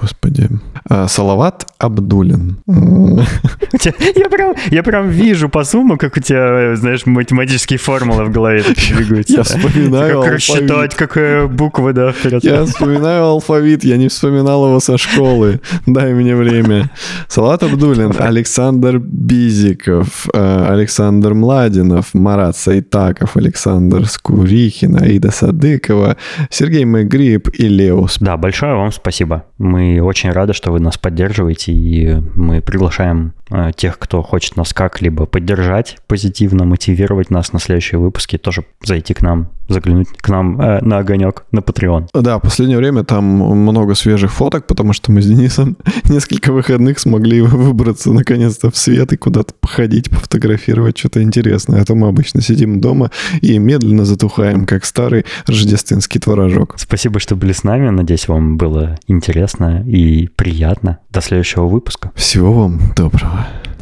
Господи. э, Салават Абдулин. Я прям, я прям вижу по сумму, как у тебя, знаешь, математические формулы в голове двигаются. Я вспоминаю Как рассчитать, какая буква, да, вперед. Я вспоминаю алфавит, я не вспоминал его со школы. Дай мне время. Салат Абдулин, Александр Бизиков, э, Александр Младинов, Марат Сайтаков, Александр Скурихин, Аида Садыкова, Сергей Мэгриб и Леус. Да, большое вам спасибо. Мы очень рады, что вы нас поддерживаете, и мы приглашаем тех, кто хочет нас как-либо поддержать, позитивно мотивировать нас на следующие выпуски, тоже зайти к нам, заглянуть к нам э, на огонек, на Patreon. Да, в последнее время там много свежих фоток, потому что мы с Денисом несколько выходных смогли выбраться наконец-то в свет и куда-то походить, пофотографировать что-то интересное. А то мы обычно сидим дома и медленно затухаем, как старый рождественский творожок. Спасибо, что были с нами. Надеюсь, вам было интересно и приятно. До следующего выпуска. Всего вам доброго. now.